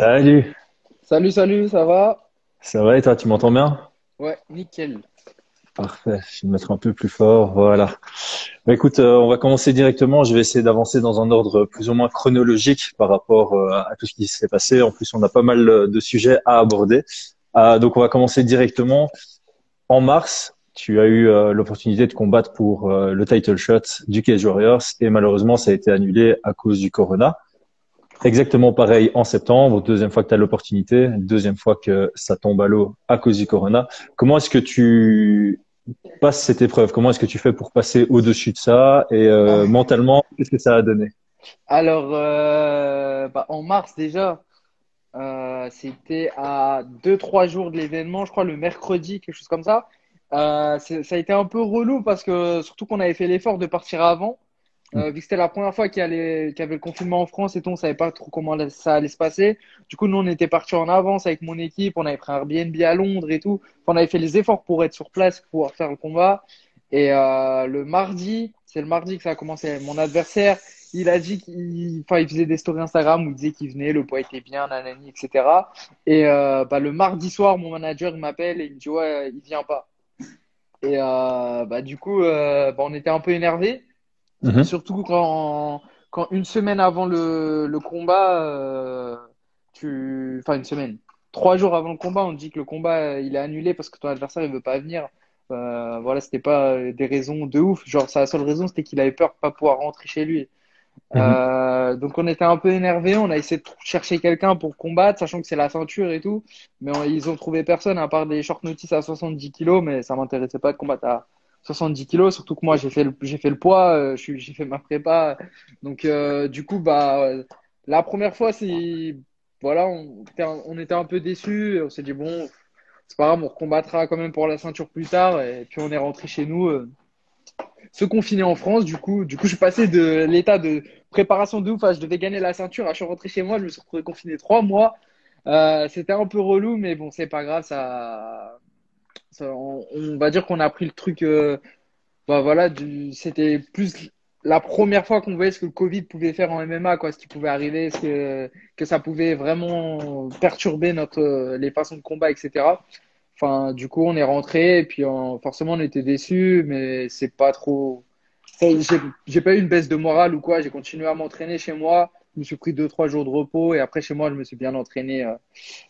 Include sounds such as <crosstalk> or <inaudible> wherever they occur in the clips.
Salut, Salut, salut, ça va? ça va et toi, tu m'entends bien? Ouais, nickel. Parfait, je vais me mettre un peu plus fort, voilà. Bah, écoute, euh, on va commencer directement, je vais essayer d'avancer dans un ordre plus ou moins chronologique par rapport euh, à tout ce qui s'est passé. En plus, on a pas mal euh, de sujets à aborder. Euh, donc, on va commencer directement. En mars, tu as eu l'opportunité de combattre pour le title shot du Cage Warriors et malheureusement, ça a été annulé à cause du Corona. Exactement pareil en septembre, deuxième fois que tu as l'opportunité, deuxième fois que ça tombe à l'eau à cause du corona. Comment est-ce que tu passes cette épreuve? Comment est-ce que tu fais pour passer au-dessus de ça? Et euh, mentalement, qu'est-ce que ça a donné? Alors, euh, bah, en mars déjà, euh, c'était à deux trois jours de l'événement, je crois le mercredi, quelque chose comme ça. Euh, ça a été un peu relou parce que surtout qu'on avait fait l'effort de partir avant. Euh, vu que c'était la première fois qu'il y, qu'il y avait le confinement en France et tout, on savait pas trop comment ça allait se passer. Du coup, nous, on était partis en avance avec mon équipe, on avait pris un Airbnb à Londres et tout. Enfin, on avait fait les efforts pour être sur place, pour pouvoir faire le combat. Et euh, le mardi, c'est le mardi que ça a commencé. Mon adversaire, il a dit qu'il enfin, il faisait des stories Instagram où il disait qu'il venait, le poids était bien, nanani, etc. Et euh, bah, le mardi soir, mon manager il m'appelle et il me dit ouais, il vient pas. Et euh, bah, du coup, euh, bah, on était un peu énervés. Mhm. Surtout quand, quand une semaine avant le, le combat, euh, tu, enfin une semaine, trois jours avant le combat, on te dit que le combat il est annulé parce que ton adversaire il veut pas venir. Euh, voilà, c'était pas des raisons de ouf. Genre, sa seule raison c'était qu'il avait peur de pas pouvoir rentrer chez lui. Mhm. Euh, donc on était un peu énervés, on a essayé de chercher quelqu'un pour combattre, sachant que c'est la ceinture et tout, mais on- ils ont trouvé personne à part des short notice à 70 kilos, mais ça m'intéressait pas de combattre à 70 kilos, surtout que moi j'ai fait le, j'ai fait le poids, euh, j'ai fait ma prépa, donc euh, du coup bah la première fois c'est voilà on, on était un peu déçus, on s'est dit bon c'est pas grave, on recombattra quand même pour la ceinture plus tard, et puis on est rentré chez nous. euh, se confiner en France. Du coup, du coup, je suis passé de l'état de préparation de ouf je devais gagner la ceinture à je suis rentré chez moi, je me suis retrouvé confiné trois mois. Euh, c'était un peu relou, mais bon, c'est pas grave. Ça, on, va dire qu'on a pris le truc. euh, bah voilà, c'était plus la première fois qu'on voyait ce que le Covid pouvait faire en MMA, quoi, ce qui pouvait arriver, ce que, ça pouvait vraiment perturber notre, les façons de combat, etc. Enfin, du coup, on est rentré et puis forcément, on était déçus, mais c'est pas trop. J'ai j'ai pas eu une baisse de morale ou quoi. J'ai continué à m'entraîner chez moi. Je me suis pris deux, trois jours de repos et après, chez moi, je me suis bien entraîné euh,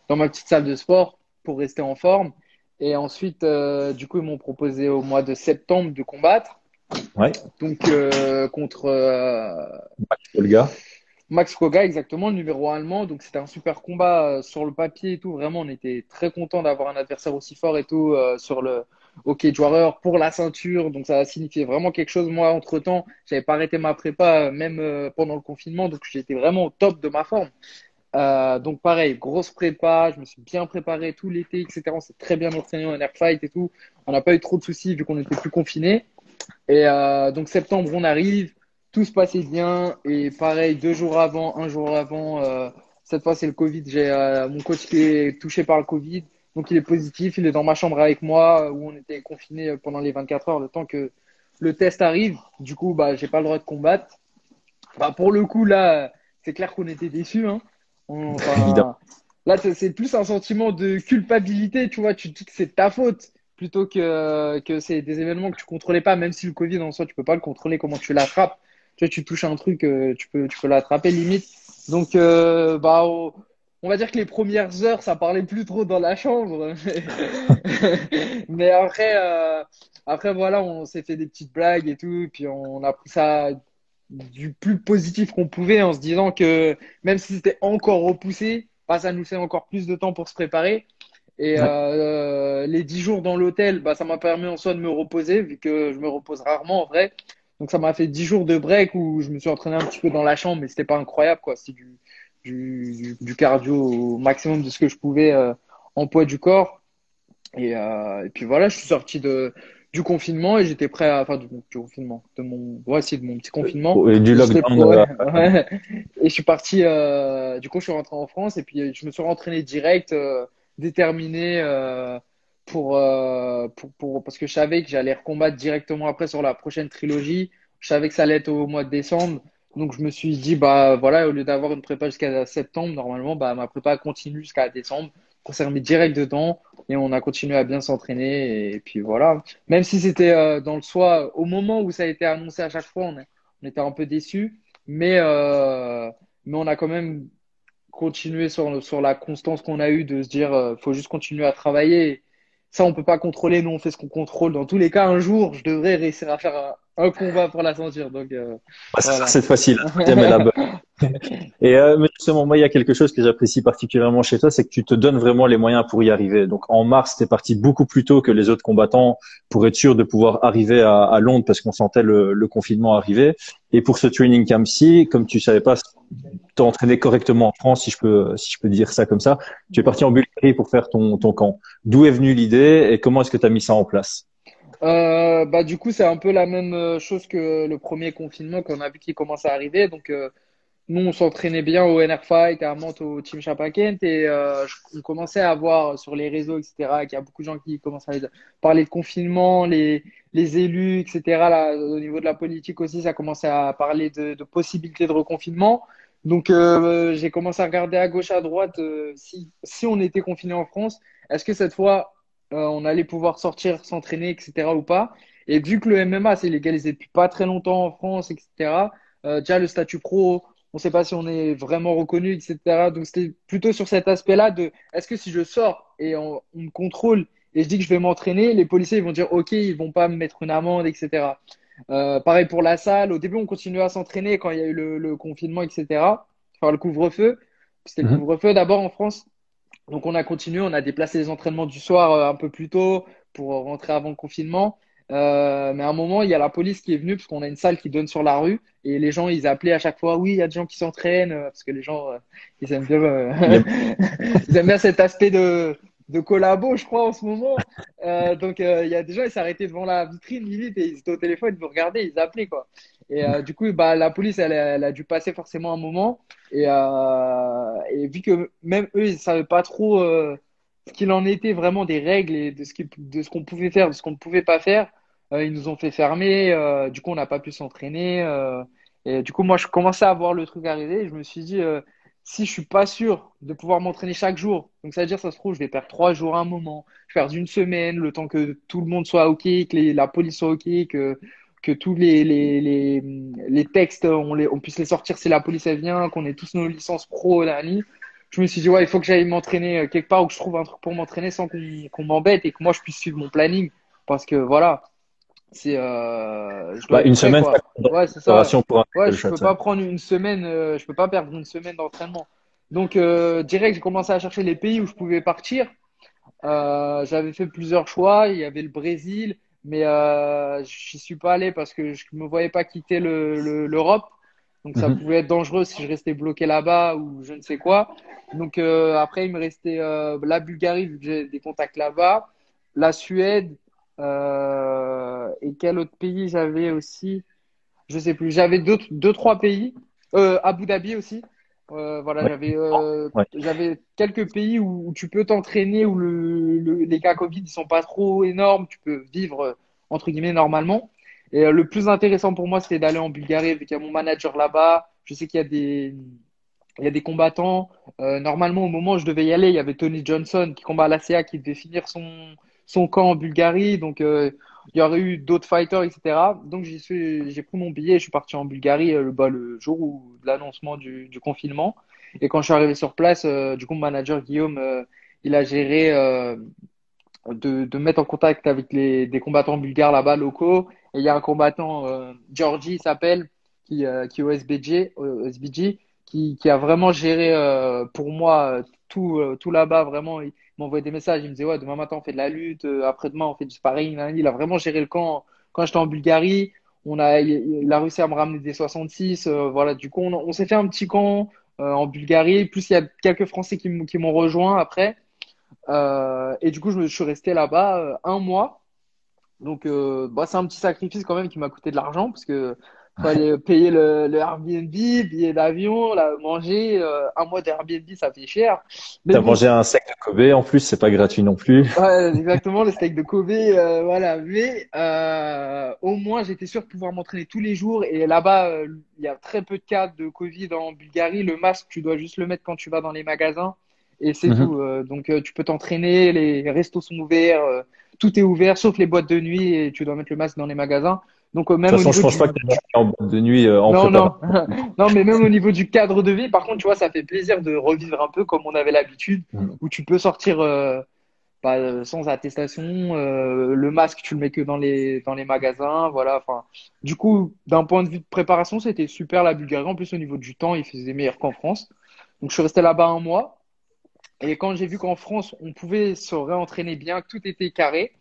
dans ma petite salle de sport pour rester en forme. Et ensuite, euh, du coup, ils m'ont proposé au mois de septembre de combattre. Ouais, Donc, euh, contre euh, le gars. Max Koga, exactement, le numéro allemand. Donc, c'était un super combat sur le papier et tout. Vraiment, on était très content d'avoir un adversaire aussi fort et tout sur le hockey joueur pour la ceinture. Donc, ça a signifié vraiment quelque chose. Moi, entre-temps, j'avais pas arrêté ma prépa, même pendant le confinement. Donc, j'étais vraiment au top de ma forme. Euh, donc, pareil, grosse prépa. Je me suis bien préparé tout l'été, etc. On s'est très bien entraîné en air fight et tout. On n'a pas eu trop de soucis vu qu'on était plus confinés. Et euh, donc septembre, on arrive, tout se passait bien. Et pareil, deux jours avant, un jour avant, euh, cette fois c'est le Covid. J'ai mon coach qui est touché par le Covid, donc il est positif. Il est dans ma chambre avec moi où on était confinés pendant les 24 heures, le temps que le test arrive. Du coup, bah j'ai pas le droit de combattre. Bah pour le coup là, c'est clair qu'on était déçus. Hein. On- <laughs> enfin, là, c'est plus un sentiment de culpabilité, tu vois. Tu te dis que c'est ta faute plutôt que, que c'est des événements que tu contrôlais pas, même si le Covid en soi, tu peux pas le contrôler, comment tu l'attrapes. Tu vois, tu touches un truc, euh, tu peux, tu peux l'attraper limite. Donc, euh, bah, on va dire que les premières heures, ça parlait plus trop dans la chambre. <laughs> Mais après, euh, après voilà, on s'est fait des petites blagues et tout, puis on a pris ça du plus positif qu'on pouvait en se disant que même si c'était encore repoussé, bah, ça nous fait encore plus de temps pour se préparer. Et Ouais. euh, les dix jours dans l'hôtel, bah, ça m'a permis en soi de me reposer, vu que je me repose rarement en vrai. Donc ça m'a fait dix jours de break où je me suis entraîné un petit peu dans la chambre, mais c'était pas incroyable, quoi. C'était du, du, du cardio au maximum de ce que je pouvais euh, en poids du corps. Et, euh, et puis voilà, je suis sorti de, du confinement et j'étais prêt à, enfin du, du confinement, de mon, ouais, si, de mon petit confinement. Et du J'étais lockdown. ouais, euh, ouais. Et je suis parti, euh, du coup, je suis rentré en France et puis je me suis rentraîné direct, euh, déterminé euh, pour, euh, pour, pour, parce que je savais que j'allais recombattre directement après sur la prochaine trilogie. Je savais que ça allait être au mois de décembre. Donc je me suis dit, bah voilà, au lieu d'avoir une prépa jusqu'à septembre, normalement, bah ma prépa continue jusqu'à décembre. On s'est remis direct dedans et on a continué à bien s'entraîner. Et puis voilà. Même si c'était euh, dans le soi, au moment où ça a été annoncé à chaque fois, on, était un peu déçus. Mais, euh, mais on a quand même continué sur, sur la constance qu'on a eue de se dire, euh, faut juste continuer à travailler. Ça, on peut pas contrôler. Nous, on fait ce qu'on contrôle. Dans tous les cas, un jour, je devrais réussir à faire un combat pour la ceinture. Donc, euh, c'est facile. <laughs> Et euh, mais justement, moi, il y a quelque chose que j'apprécie particulièrement chez toi, c'est que tu te donnes vraiment les moyens pour y arriver. Donc, en mars, tu es parti beaucoup plus tôt que les autres combattants pour être sûr de pouvoir arriver à, à Londres parce qu'on sentait le, le, confinement arriver. Et pour ce training camp-ci, comme tu savais pas t'entraîner correctement en France, si je peux, si je peux dire ça comme ça, tu es parti en Bulgarie pour faire ton, ton camp. D'où est venue l'idée et comment est-ce que tu as mis ça en place? Euh, bah du coup c'est un peu la même euh, chose que le premier confinement qu'on a vu qui commence à arriver. Donc euh, nous on s'entraînait bien au NR Fight à Mantes au Team Chapakent et euh, on commençait à voir sur les réseaux etc qu'il y a beaucoup de gens qui commencent à parler de confinement les les élus etc là au niveau de la politique aussi ça commençait à parler de, de possibilités de reconfinement. Donc euh, j'ai commencé à regarder à gauche à droite si si on était confiné en France. Est-ce que cette fois euh, on allait pouvoir sortir, s'entraîner, etc. ou pas. Et vu que le MMA s'est légalisé depuis pas très longtemps en France, etc., euh, déjà le statut pro, on ne sait pas si on est vraiment reconnu, etc. Donc c'était plutôt sur cet aspect-là de est-ce que si je sors et on, me contrôle et je dis que je vais m'entraîner, les policiers ils vont dire ok, ils vont pas me mettre une amende, etc. Euh, pareil pour la salle. Au début, on continuait à s'entraîner quand il y a eu le, confinement, etc. Enfin, le couvre-feu. C'était le mhm. couvre-feu d'abord en France. Donc on a continué, on a déplacé les entraînements du soir euh, un peu plus tôt pour rentrer avant le confinement. Euh, mais à un moment, il y a la police qui est venue parce qu'on a une salle qui donne sur la rue et les gens, ils appelaient à chaque fois, oui, il y a des gens qui s'entraînent euh, parce que les gens, ils aiment bien, <laughs> ils aiment bien cet aspect de, de collabo, je crois, en ce moment. Euh, donc, il y a des gens, ils s'arrêtaient devant la vitrine limite et ils étaient au téléphone, ils vous regardaient, ils appelaient, quoi. Et euh, du coup, bah, la police, elle, a dû passer forcément un moment. Et, euh, et vu que même eux, ils ne savaient pas trop euh, ce qu'il en était vraiment des règles et de ce qu'on pouvait faire, de ce qu'on ne pouvait pas faire, ils nous ont fait fermer. Du coup, on n'a pas pu s'entraîner. et du coup, moi, je commençais à voir le truc arriver. Je me suis dit, si je suis pas sûr de pouvoir m'entraîner chaque jour, donc ça veut dire, ça se trouve, je vais perdre trois jours à un moment, je vais perdre une semaine, le temps que tout le monde soit OK, que la police soit OK, que que tous les, les, les, les textes, on, les, on puisse les sortir si la police elle vient, qu'on ait tous nos licences pro, ligne. Je me suis dit, ouais, il faut que j'aille m'entraîner euh, quelque part ou que je trouve un truc pour m'entraîner sans qu'on m'embête et que moi je puisse suivre mon planning. Parce que voilà, c'est. Euh, bah, une semaine, ouais, c'est ça. Ouais, je peux pas prendre une semaine, euh, je peux pas perdre une semaine d'entraînement. Donc, euh, direct, j'ai commencé à chercher les pays où je pouvais partir. J'avais fait plusieurs choix. Il y avait le Brésil, mais euh, j'y suis pas allé parce que je me voyais pas quitter l'Europe. Le, Donc ça mhm. pouvait être dangereux si je restais bloqué là-bas ou je ne sais quoi. Donc euh, après, il me restait euh, la Bulgarie vu que j'ai des contacts là-bas, la Suède euh, et quel autre pays j'avais aussi? Je sais plus. J'avais deux, deux trois pays. Euh, Abu Dhabi aussi. Euh, voilà, j'avais euh, j'avais quelques pays où, tu peux t'entraîner où le, les cas Covid ne sont pas trop énormes, tu peux vivre euh, entre guillemets normalement. Et le plus intéressant pour moi, c'était d'aller en Bulgarie avec mon manager là-bas. Je sais qu'il y a des il y a des combattants. normalement, au moment où je devais y aller, il y avait Tony Johnson qui combat à l'ACA qui devait finir son son camp en Bulgarie. Donc il y aurait eu d'autres fighters, etc. Donc j'ai pris mon billet et je suis parti en Bulgarie euh, le jour de l'annoncement du, confinement. Et quand je suis arrivé sur place, euh, du coup, mon manager Guillaume, euh, il a géré de, mettre en contact avec des combattants bulgares là-bas, locaux. Et il y a un combattant, Georgie s'appelle, qui, qui est au SBG, SBG qui, qui a vraiment géré pour moi tout, tout là-bas. Vraiment, m'envoyait des messages. Il me disait, ouais, demain matin, on fait de la lutte. Euh, après-demain, on fait du sparring. Il a vraiment géré le camp. Quand j'étais en Bulgarie, on a, il a réussi à me ramener des 66. Euh, voilà, du coup, on, s'est fait un petit camp euh, en Bulgarie. Plus, il y a quelques Français qui, m'ont rejoint après. et du coup, je, me, suis resté là-bas un mois. Donc, bah, c'est un petit sacrifice quand même qui m'a coûté de l'argent parce que fallait payer le, le Airbnb, billet d'avion, la manger. Euh, un mois d'Airbnb, ça fait cher. T'as mangé un steak de Kobe en plus, c'est pas gratuit non plus. <laughs> Ouais, exactement, le steak de Kobe, euh, voilà. Mais euh, au moins, j'étais sûr de pouvoir m'entraîner tous les jours. Et là-bas, euh, il y a très peu de cas de Covid en Bulgarie. Le masque, tu dois juste le mettre quand tu vas dans les magasins. Et c'est mhm. tout. donc, tu peux t'entraîner, les restos sont ouverts, tout est ouvert, sauf les boîtes de nuit, et tu dois mettre le masque dans les magasins. Donc, euh, même de toute façon, je pense pas <laughs> que tu en boîte de nuit euh, en Non, non. <laughs> non, mais même au niveau du cadre de vie, par contre, tu vois, ça fait plaisir de revivre un peu comme on avait l'habitude, mm. où tu peux sortir euh, bah, sans attestation. le masque, tu le mets que dans les, dans les magasins. Voilà. Enfin, du coup, d'un point de vue de préparation, c'était super la Bulgarie. En plus, au niveau du temps, il faisait meilleur qu'en France. Donc, je suis resté là-bas un mois. Et quand j'ai vu qu'en France, on pouvait se réentraîner bien, que tout était carré,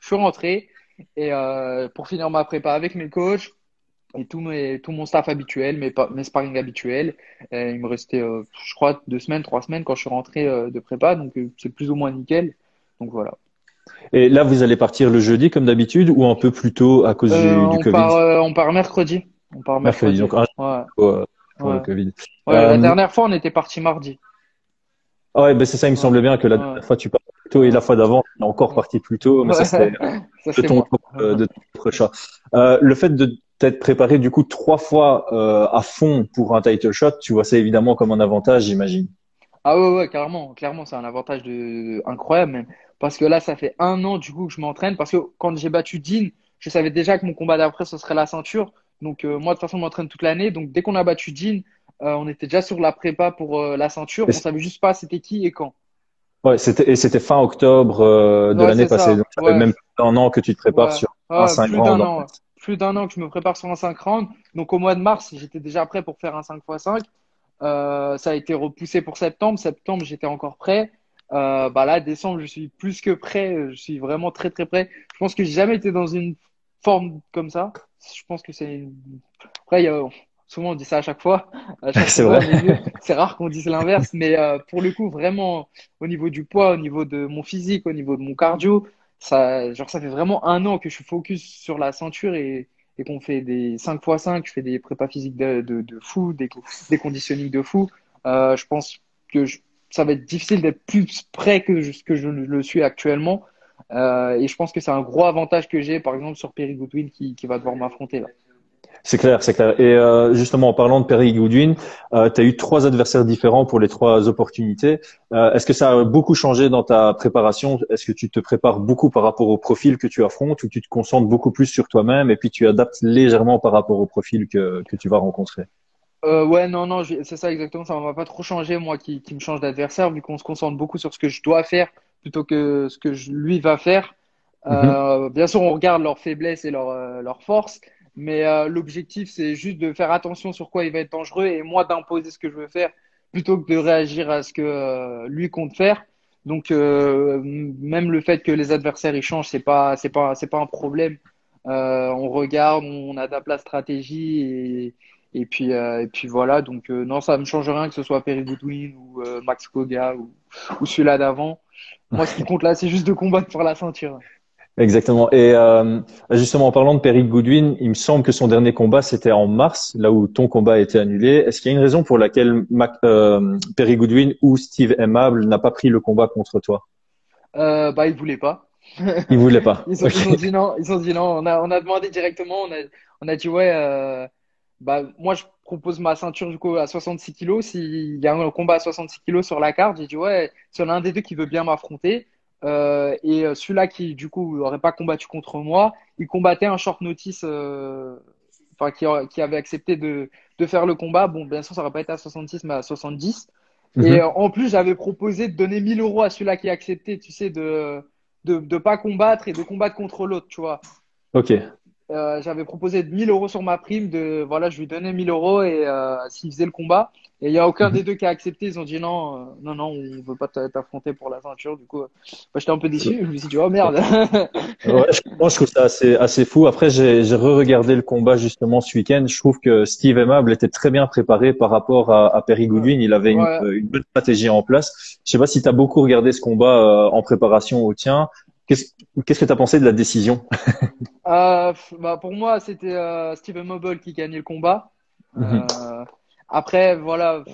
je suis rentré. Et euh, pour finir ma prépa avec mes coachs et tout, mes, tout mon staff habituel, mes, mes sparring habituels, il me restait, euh, je crois, deux semaines, trois semaines quand je suis rentré euh, de prépa. Donc, c'est plus ou moins nickel. Donc, voilà. Et là, vous allez partir le jeudi comme d'habitude ou un peu plus tôt à cause du, on Covid? part, On part mercredi. On part mercredi. donc un ouais. pour, pour le Covid. la dernière fois, on était parti mardi. Ah ouais, ben c'est ça, il me semblait bien que la dernière fois, tu pars plus tôt et la fois d'avant, tu es encore parti plus tôt, mais ça, c'était de ton, euh, de ton Euh, le fait de t'être préparé, du coup, trois fois euh, à fond pour un title shot, tu vois ça évidemment comme un avantage, j'imagine. Ah ouais, ouais, carrément, clairement, c'est un avantage de... incroyable même. Parce que là, ça fait un an, du coup, que je m'entraîne. Parce que quand j'ai battu Dean, je savais déjà que mon combat d'après, ce serait la ceinture. Donc, euh, moi, de toute façon, je m'entraîne toute l'année. Donc, dès qu'on a battu Dean, on était déjà sur la prépa pour euh, la ceinture. On savait juste pas c'était qui et quand. Ouais, c'était et c'était fin octobre euh, de l'année passée. Donc ça fait même plus d'un an que tu te prépares sur un 5 plus d'un an, plus d'un an que je me prépare sur un 5 rounds. Donc au mois de mars, j'étais déjà prêt pour faire un 5 x 5. ça a été repoussé pour septembre. Septembre, j'étais encore prêt. bah là, décembre, je suis plus que prêt. Je suis vraiment très très prêt. Je pense que j'ai jamais été dans une forme comme ça. Je pense que c'est une... après il y a Souvent, on dit ça à chaque fois. <laughs> C'est vrai. C'est rare qu'on dise l'inverse, mais euh, pour le coup, vraiment, au niveau du poids, au niveau de mon physique, au niveau de mon cardio, ça, genre, ça fait vraiment un an que je suis focus sur la ceinture et, et qu'on fait des 5 x 5, je fais des prépas physiques de, de, de fou, des, des conditionnings de fou. Euh, je pense que ça va être difficile d'être plus près que ce que je le suis actuellement. Euh, et je pense que c'est un gros avantage que j'ai, par exemple, sur Perry Goodwin qui, qui va devoir m'affronter là. C'est clair, c'est clair. Et euh, justement, en parlant de Perry Goodwin, euh, tu as eu trois adversaires différents pour les trois opportunités. Euh, Est-ce que ça a beaucoup changé dans ta préparation? Est-ce que tu te prépares beaucoup par rapport au profil que tu affrontes ou tu te concentres beaucoup plus sur toi-même et puis tu adaptes légèrement par rapport au profil que, que tu vas rencontrer? Euh, ouais, non, non, c'est ça exactement. Ça ne va pas trop changer, moi, qui, qui me change d'adversaire, vu qu'on se concentre beaucoup sur ce que je dois faire plutôt que ce que je, lui va faire. Euh, mhm. Bien sûr, on regarde leurs faiblesses et leurs euh, leurs forces, mais euh, l'objectif, c'est juste de faire attention sur quoi il va être dangereux et moi d'imposer ce que je veux faire plutôt que de réagir à ce que euh, lui compte faire. Donc euh, même le fait que les adversaires ils changent, c'est pas c'est pas c'est pas un problème. on regarde, on adapte la stratégie et et puis et puis voilà. Donc non, ça me change rien que ce soit Perry Goodwin ou Max Koga ou, ou celui-là d'avant. Moi, ce qui compte là, c'est juste de combattre pour la ceinture. Exactement. Et euh, justement, en parlant de Perry Goodwin, il me semble que son dernier combat, c'était en mars, là où ton combat a été annulé. Est-ce qu'il y a une raison pour laquelle Mac, euh, Perry Goodwin ou Steve Aimable n'a pas pris le combat contre toi? Euh, Bah, il voulait pas. <laughs> il voulait pas. <laughs> ils, ont, ils, ont, dit non. Ils ont dit non. On a, on a demandé directement. On a, on a dit ouais. Euh, bah, moi, je propose ma ceinture du coup à 66 kilos. S'il y a un combat à 66 kilos sur la carte, j'ai dit ouais. Si on a un des deux qui veut bien m'affronter, euh, et euh, celui-là qui, du coup, n'aurait pas combattu contre moi, il combattait un short notice, euh, enfin, qui, qui, avait accepté de, de, faire le combat. Bon, bien sûr, ça n'aurait pas été à 66, mais à 70. Et mhm. en plus, j'avais proposé de donner 1000 euros à celui-là qui a accepté, tu sais, de de, de pas combattre et de combattre contre l'autre, tu vois. Ok. Euh, j'avais proposé 1000 euros sur ma prime de voilà je lui donnais 1000 euros et euh, s'il faisait le combat. Et il y a aucun mhm. des deux qui a accepté. Ils ont dit non euh, non non on veut pas t'affronter pour la ceinture. Du coup euh, j'étais un peu déçu. Je me suis dit oh merde. Ouais, je, moi, je trouve ça assez assez fou. Après j'ai j'ai re-regardé le combat justement ce week-end. Je trouve que Steve Aimable était très bien préparé par rapport à, à Perry Goodwin. Il avait une, une bonne stratégie en place. Je sais pas si tu as beaucoup regardé ce combat en préparation au tien Qu'est-ce que tu as pensé de la décision? Euh, bah pour moi, c'était euh, Steven Mobile qui gagnait le combat. Mhm. Euh, après, voilà,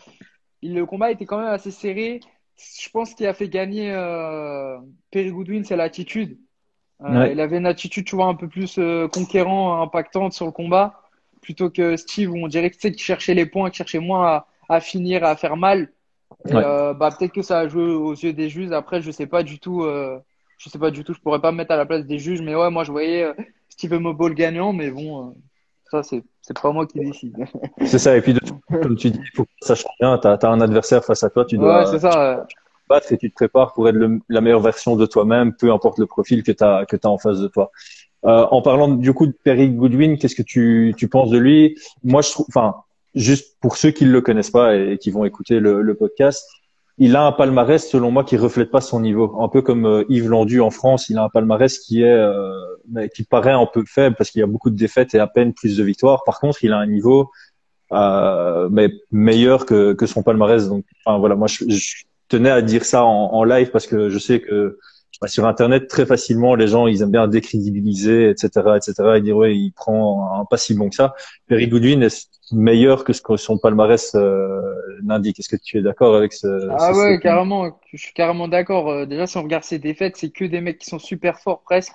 il- le combat était quand même assez serré. Je pense qu'il a fait gagner euh, Perry Goodwin, c'est l'attitude. Ouais, il avait une attitude, tu vois, un peu plus conquérant, impactante sur le combat, plutôt que Steve, où on dirait tu sais, qu'il cherchait les points, qu'il cherchait moins à, à finir, à faire mal. Ouais. bah peut-être que ça a joué aux yeux des juges. Après, je sais pas du tout. Je sais pas du tout. Je pourrais pas me mettre à la place des juges. Mais ouais, moi je voyais euh, Steven Mobile gagnant. Mais bon, euh, ça c'est c'est pas moi qui décide. <laughs> C'est ça. Et puis, de comme tu dis, il faut que ça change bien. Tu as, un adversaire face à toi, tu Ouais, dois ça. euh. battre et tu te prépares pour être le- la meilleure version de toi-même, peu importe le profil que tu as, que tu en face de toi. Euh, en parlant du coup de Perry Goodwin, qu'est-ce que tu, tu penses de lui? Moi, je trouve, enfin, juste pour ceux qui ne le connaissent pas et qui vont écouter le, le podcast, il a un palmarès, selon moi, qui reflète pas son niveau. Un peu comme euh, Yves Landu en France, il a un palmarès qui est, euh, qui paraît un peu faible parce qu'il y a beaucoup de défaites et à peine plus de victoires. Par contre, il a un niveau euh, mais meilleur que, que son palmarès. Donc, enfin, voilà, moi, je, je tenais à dire ça en, en live parce que je sais que bah, sur Internet, très facilement, les gens, ils aiment bien décrédibiliser, etc., etc., et dire, ouais, il prend un pas si bon que ça. Perry Goodwin est meilleur que ce que son palmarès euh, n'indique. Est-ce que tu es d'accord avec ce, Ah ce ouais, statement carrément. Je suis carrément d'accord. Euh, déjà, si on regarde ses défaites, c'est que des mecs qui sont super forts presque.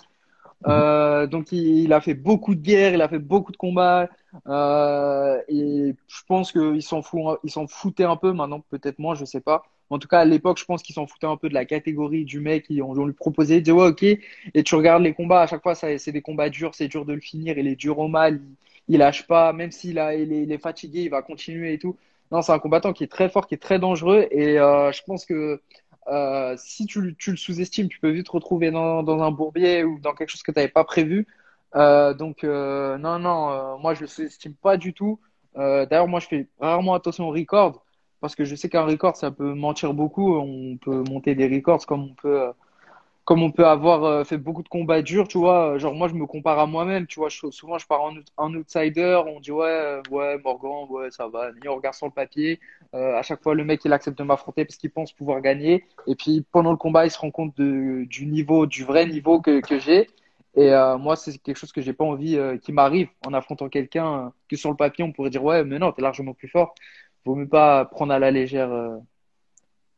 Mhm. Euh, donc il, il a fait beaucoup de guerres, il a fait beaucoup de combats. Euh, et je pense qu'ils s'en foutent, ils s'en foutaient un peu. Maintenant, peut-être moins, je sais pas. En tout cas, à l'époque, je pense qu'ils s'en foutaient un peu de la catégorie du mec. Ils ont, ils ont lui proposé, ils disaient, ouais, ok. Et tu regardes les combats, à chaque fois, c'est des combats durs, c'est dur de le finir. Il est dur au mal, il, il lâche pas. Même s'il est, fatigué, il va continuer et tout. Non, c'est un combattant qui est très fort, qui est très dangereux. Et euh, je pense que euh, si tu, le sous-estimes, tu peux vite te retrouver dans, un bourbier ou dans quelque chose que tu n'avais pas prévu. Euh, donc, non, non, moi, je le sous-estime pas du tout. D'ailleurs, moi, je fais rarement attention au record parce que je sais qu'un record, ça peut mentir beaucoup. On peut monter des records comme on peut, comme on peut avoir euh, fait beaucoup de combats durs, tu vois. Genre, moi, je me compare à moi-même, tu vois. Je- souvent, je pars en, out- en outsider. On dit, ouais, euh, ouais, Morgan, ouais, ça va. On regarde sur le papier. Euh, à chaque fois, le mec, il accepte de m'affronter parce qu'il pense pouvoir gagner. Et puis, pendant le combat, il se rend compte de, du niveau, du vrai niveau que, que j'ai. Et euh, moi, c'est quelque chose que j'ai pas envie euh, qui m'arrive en affrontant quelqu'un euh, que sur le papier, on pourrait dire, ouais, mais non, t'es largement plus fort. Vaut mieux pas prendre à la légère. euh,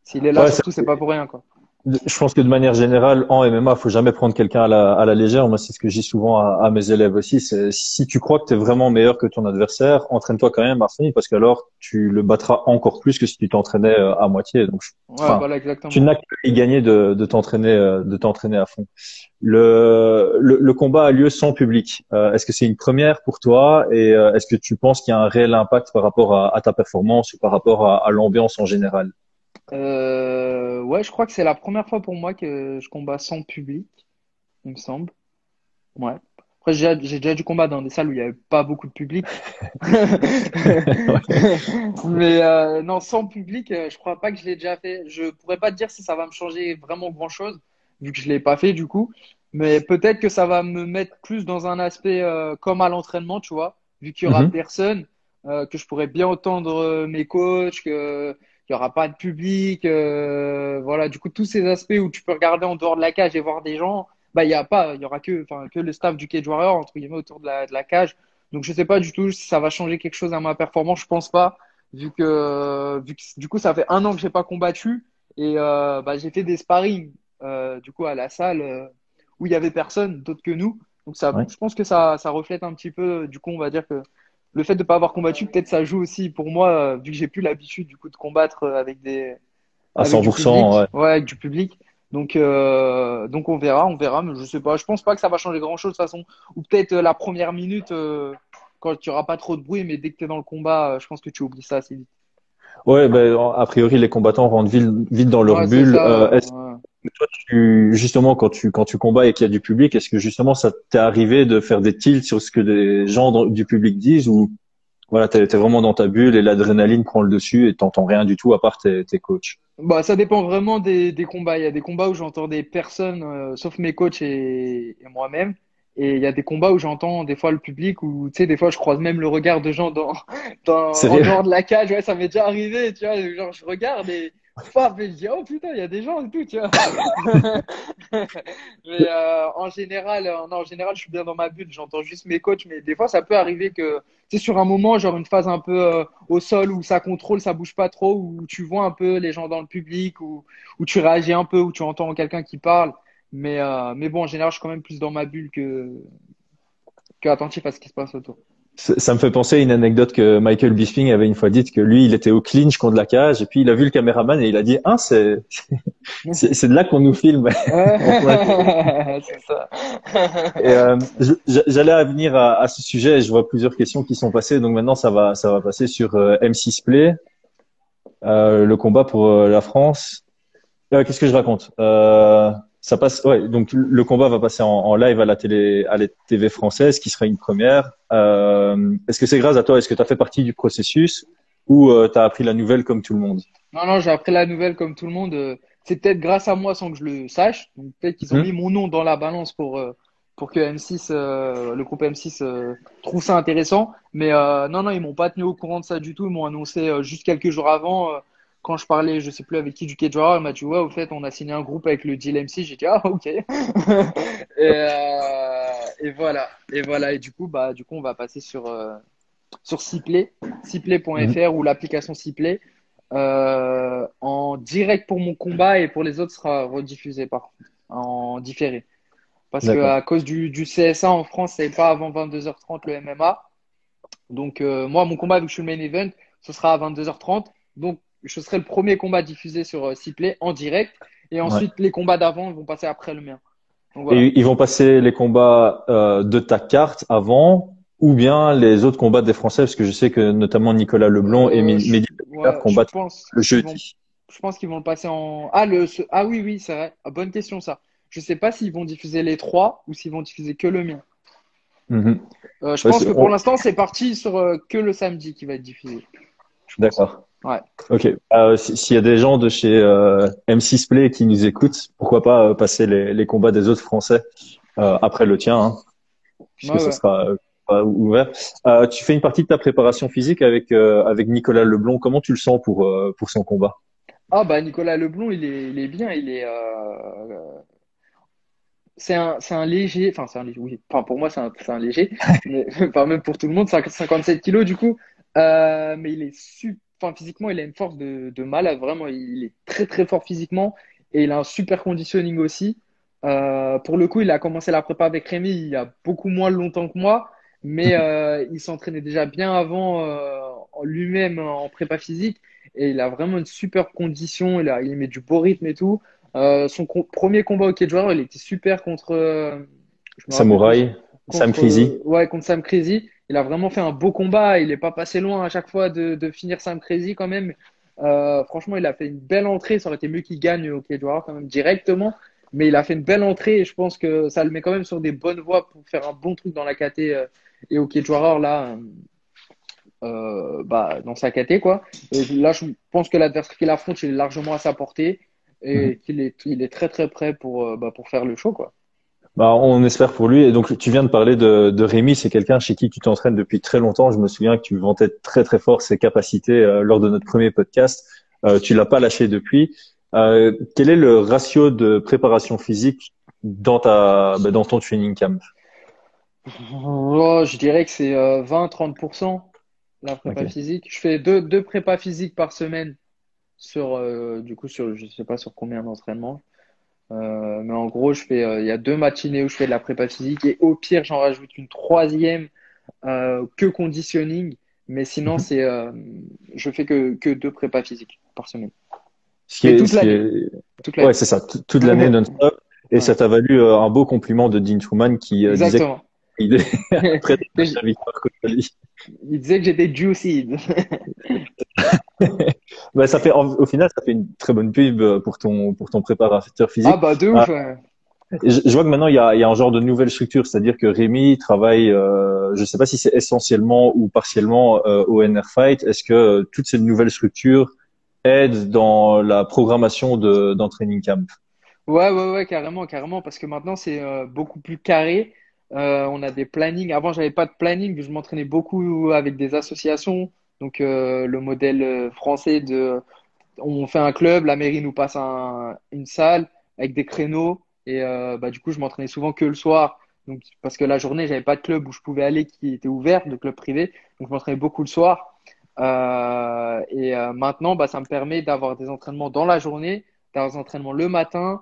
S'il est là, Ouais, surtout, c'est pas pour rien, quoi. Je pense que de manière générale, en MMA, faut jamais prendre quelqu'un à la, à la légère. Moi, c'est ce que je dis souvent à, à mes élèves aussi. C'est si tu crois que tu es vraiment meilleur que ton adversaire, entraîne-toi quand même à fond, parce qu'alors tu le battras encore plus que si tu t'entraînais euh, à moitié. Donc, je- Ouais, enfin, voilà, exactement. tu n'as qu'à y gagner de, de t'entraîner, euh, de t'entraîner à fond. Le, le, le combat a lieu sans public. Euh, est-ce que c'est une première pour toi? Et euh, est-ce que tu penses qu'il y a un réel impact par rapport à, à ta performance ou par rapport à, à l'ambiance en général? Euh, ouais, je crois que c'est la première fois pour moi que je combats sans public, il me semble. Ouais. Après, j'ai déjà, dû combattre dans des salles où il n'y avait pas beaucoup de public. <laughs> <laughs> Mais euh, non, sans public, euh, je crois pas que je l'ai déjà fait. Je pourrais pas te dire si ça va me changer vraiment grand-chose, vu que je l'ai pas fait du coup. Mais peut-être que ça va me mettre plus dans un aspect euh, comme à l'entraînement, tu vois, vu qu'il y aura Mhm. personne, euh, que je pourrais bien entendre mes coachs, que il y aura pas de public, euh, voilà. Du coup, tous ces aspects où tu peux regarder en dehors de la cage et voir des gens, bah il y a pas, il y aura que, enfin, que le staff du Cage Warrior entre guillemets autour de la, de la cage. Donc je sais pas du tout si ça va changer quelque chose à ma performance. Je pense pas, vu que, vu que du coup ça fait un an que j'ai pas combattu et euh, bah, j'ai fait des sparring euh, du coup à la salle euh, où il y avait personne d'autre que nous. Donc ça, Ouais. je pense que ça, ça reflète un petit peu. Du coup, on va dire que le fait de pas avoir combattu, peut-être ça joue aussi pour moi, euh, vu que j'ai plus l'habitude du coup de combattre euh, avec des À avec du 100%, ouais. public, ouais, avec du public. Donc, euh, donc on verra, on verra, mais je sais pas. Je pense pas que ça va changer grand-chose de toute façon. Ou peut-être euh, la première minute, euh, quand tu auras pas trop de bruit, mais dès que tu es dans le combat, je pense que tu oublies ça assez vite. Ouais, ben, a priori, les combattants rentrent vite, vite dans leur Ouais, bulle. ça. Euh, est-ce ouais. Que toi, tu, justement, quand tu, quand tu combats et qu'il y a du public, est-ce que justement, ça t'est arrivé de faire des tilts sur ce que les gens dans- du public disent ou voilà, t'es, vraiment dans ta bulle et l'adrénaline prend le dessus et t'entends rien du tout à part tes, tes coachs? Bah, ça dépend vraiment des, des combats. Il y a des combats où j'entends des personnes, euh, sauf mes coachs et, et moi-même. Et il y a des combats où j'entends des fois le public, où tu sais, des fois je croise même le regard de gens dans, dans, en dehors de la cage. Ouais, ça m'est déjà arrivé, tu vois. Genre, je regarde et <laughs> je dis, oh putain, il y a des gens et tout, tu vois. <laughs> mais euh, en général, euh, non, en général, je suis bien dans ma bulle. J'entends juste mes coachs, mais des fois, ça peut arriver que, tu sais, sur un moment, genre une phase un peu euh, au sol où ça contrôle, ça bouge pas trop, où tu vois un peu les gens dans le public, où, où tu réagis un peu, où tu entends quelqu'un qui parle. Mais, mais bon, en général, je suis quand même plus dans ma bulle que, que attentif à ce qui se passe autour. Ça me fait penser à une anecdote que Michael Bisping avait une fois dite que lui, il était au clinch contre la cage et puis il a vu le caméraman et il a dit ah c'est <laughs> c'est de là qu'on nous filme. <laughs> <laughs> c'est ça. et euh, j'allais venir à, à, ce sujet. Je vois plusieurs questions qui sont passées donc maintenant ça va ça va passer sur euh, M6 Play, euh, le combat pour euh, la France. Qu'est-ce que je raconte? Ça passe, ouais. Donc le combat va passer en, en, live à la télé, à la TV française, qui sera une première. Euh, Est-ce que c'est grâce à toi? Est-ce que tu as fait partie du processus? Ou euh, tu as appris la nouvelle comme tout le monde? Non, non, j'ai appris la nouvelle comme tout le monde. Euh, c'est peut-être grâce à moi sans que je le sache. Donc peut-être qu'ils ont mmh. mis mon nom dans la balance pour pour que M6, euh, le groupe M6 trouve ça intéressant. Mais non, non, ils m'ont pas tenu au courant de ça du tout. Ils m'ont annoncé juste quelques jours avant quand je parlais, je sais plus avec qui du Cage Warrior, il m'a dit ouais, au fait, on a signé un groupe avec le deal MC. J'ai dit ah ok. <laughs> et, euh, et, voilà, et voilà, et du coup bah du coup on va passer sur euh, sur Ciplay, ciplay.fr mhm. ou l'application Ciplay euh, en direct pour mon combat et pour les autres sera rediffusé par en différé. Parce que à cause du, du CSA en France, c'est pas avant 22h30 le MMA. Donc euh, moi mon combat vu que je suis le main event, ce sera à 22h30. Donc je serai le premier combat diffusé sur euh, Ciplay en direct. Et ensuite, les combats d'avant vont passer après le mien. Et ils vont passer les combats euh, de ta carte avant ou bien les autres combats des Français Parce que je sais que notamment Nicolas Leblond et euh, Mehdi combattent le jeudi. je pense qu'ils vont le passer en. Ah, le, ah oui, oui, c'est vrai. Ah, bonne question, ça. Je sais pas s'ils vont diffuser les trois ou s'ils vont diffuser que le mien. Mhm. Euh, je pense que pour l'instant, c'est parti sur que le samedi qui va être diffusé. D'accord. Ouais. Ok. Euh, S'il y a des gens de chez euh, M6 Play qui nous écoutent, pourquoi pas euh, passer les, les, combats des autres Français euh, après le tien, hein, puisque ce sera euh, ouvert. tu fais une partie de ta préparation physique avec avec Nicolas Leblond. Comment tu le sens pour pour son combat? Ah bah Nicolas Leblond, il est il est bien. Il est c'est un, un léger, enfin c'est un léger, oui, enfin pour moi c'est un, un léger, <laughs> mais, enfin même pour tout le monde, c'est 57 kilos du coup, mais il est super enfin, physiquement, il a une force de, de malade. Vraiment, il est très, très fort physiquement et il a un super conditioning aussi. Euh, pour le coup, il a commencé la prépa avec Rémi il y a beaucoup moins longtemps que moi, mais <laughs> euh, il s'entraînait déjà bien avant euh, lui-même en prépa physique et il a vraiment une super condition. Il, a, il met du beau rythme et tout. Son premier combat au cage il était super contre euh, Samouraï, Sam Crazy. ouais, contre Sam Crazy il a vraiment fait un beau combat. Il n'est pas passé loin à chaque fois de, de finir Sam Crazy quand même. Euh, franchement, il a fait une belle entrée. Ça aurait été mieux qu'il gagne au Cage quand même directement. Mais il a fait une belle entrée et je pense que ça le met quand même sur des bonnes voies pour faire un bon truc dans la KT euh, et au Cage là, euh, bah, dans sa KT quoi. Et là, je pense que l'adversaire qu'il affronte, il est largement à sa portée et mhm. qu'il est, il est très très prêt pour, euh, bah, pour faire le show quoi. Bah, on espère pour lui. Et donc, tu viens de parler de, de Rémi, c'est quelqu'un chez qui tu t'entraînes depuis très longtemps. Je me souviens que tu vantais très très fort ses capacités euh, lors de notre premier podcast. Euh, tu l'as pas lâché depuis. Euh, quel est le ratio de préparation physique dans ta bah, dans ton training camp? Oh, Je dirais que c'est 20-30% euh, la prépa physique. Je fais deux, deux prépas physiques par semaine sur euh, du coup sur je sais pas sur combien d'entraînements euh, mais en gros, je fais, euh, il y a deux matinées où je fais de la prépa physique et au pire, j'en rajoute une troisième euh, que conditioning. Mais sinon, mhm. c'est, je fais que, que deux prépas physiques par semaine. Ce qui est, toute l'année. Ouais, c'est ça, toute l'année non-stop. Et ça t'a valu un beau compliment de Dean Truman qui disait il <laughs> <laughs> très, très Il disait que j'étais juicy. <laughs> <laughs> bah, ça fait, au final, ça fait une très bonne pub euh, pour ton, pour ton préparateur physique. Ah, bah, de ouf, ah. je, vois que maintenant, il y a, il y a un genre de nouvelle structure, c'est-à-dire que Rémi travaille, euh, je ne sais pas si c'est essentiellement ou partiellement euh, au NR Fight. Est-ce que euh, toutes ces nouvelles structures aident dans la programmation de, d'un training camp? Ouais, ouais, ouais, carrément, carrément, parce que maintenant, c'est euh, beaucoup plus carré. on a des plannings. Avant, j'avais pas de planning. Je m'entraînais beaucoup avec des associations. Donc euh, le modèle euh, français de on fait un club, la mairie nous passe un, une salle avec des créneaux Et bah, du coup, je m'entraînais souvent que le soir. Donc, parce que la journée, j'avais pas de club où je pouvais aller qui était ouvert, de club privé. Donc, je m'entraînais beaucoup le soir. et maintenant, bah, ça me permet d'avoir des entraînements dans la journée, d'avoir des entraînements le matin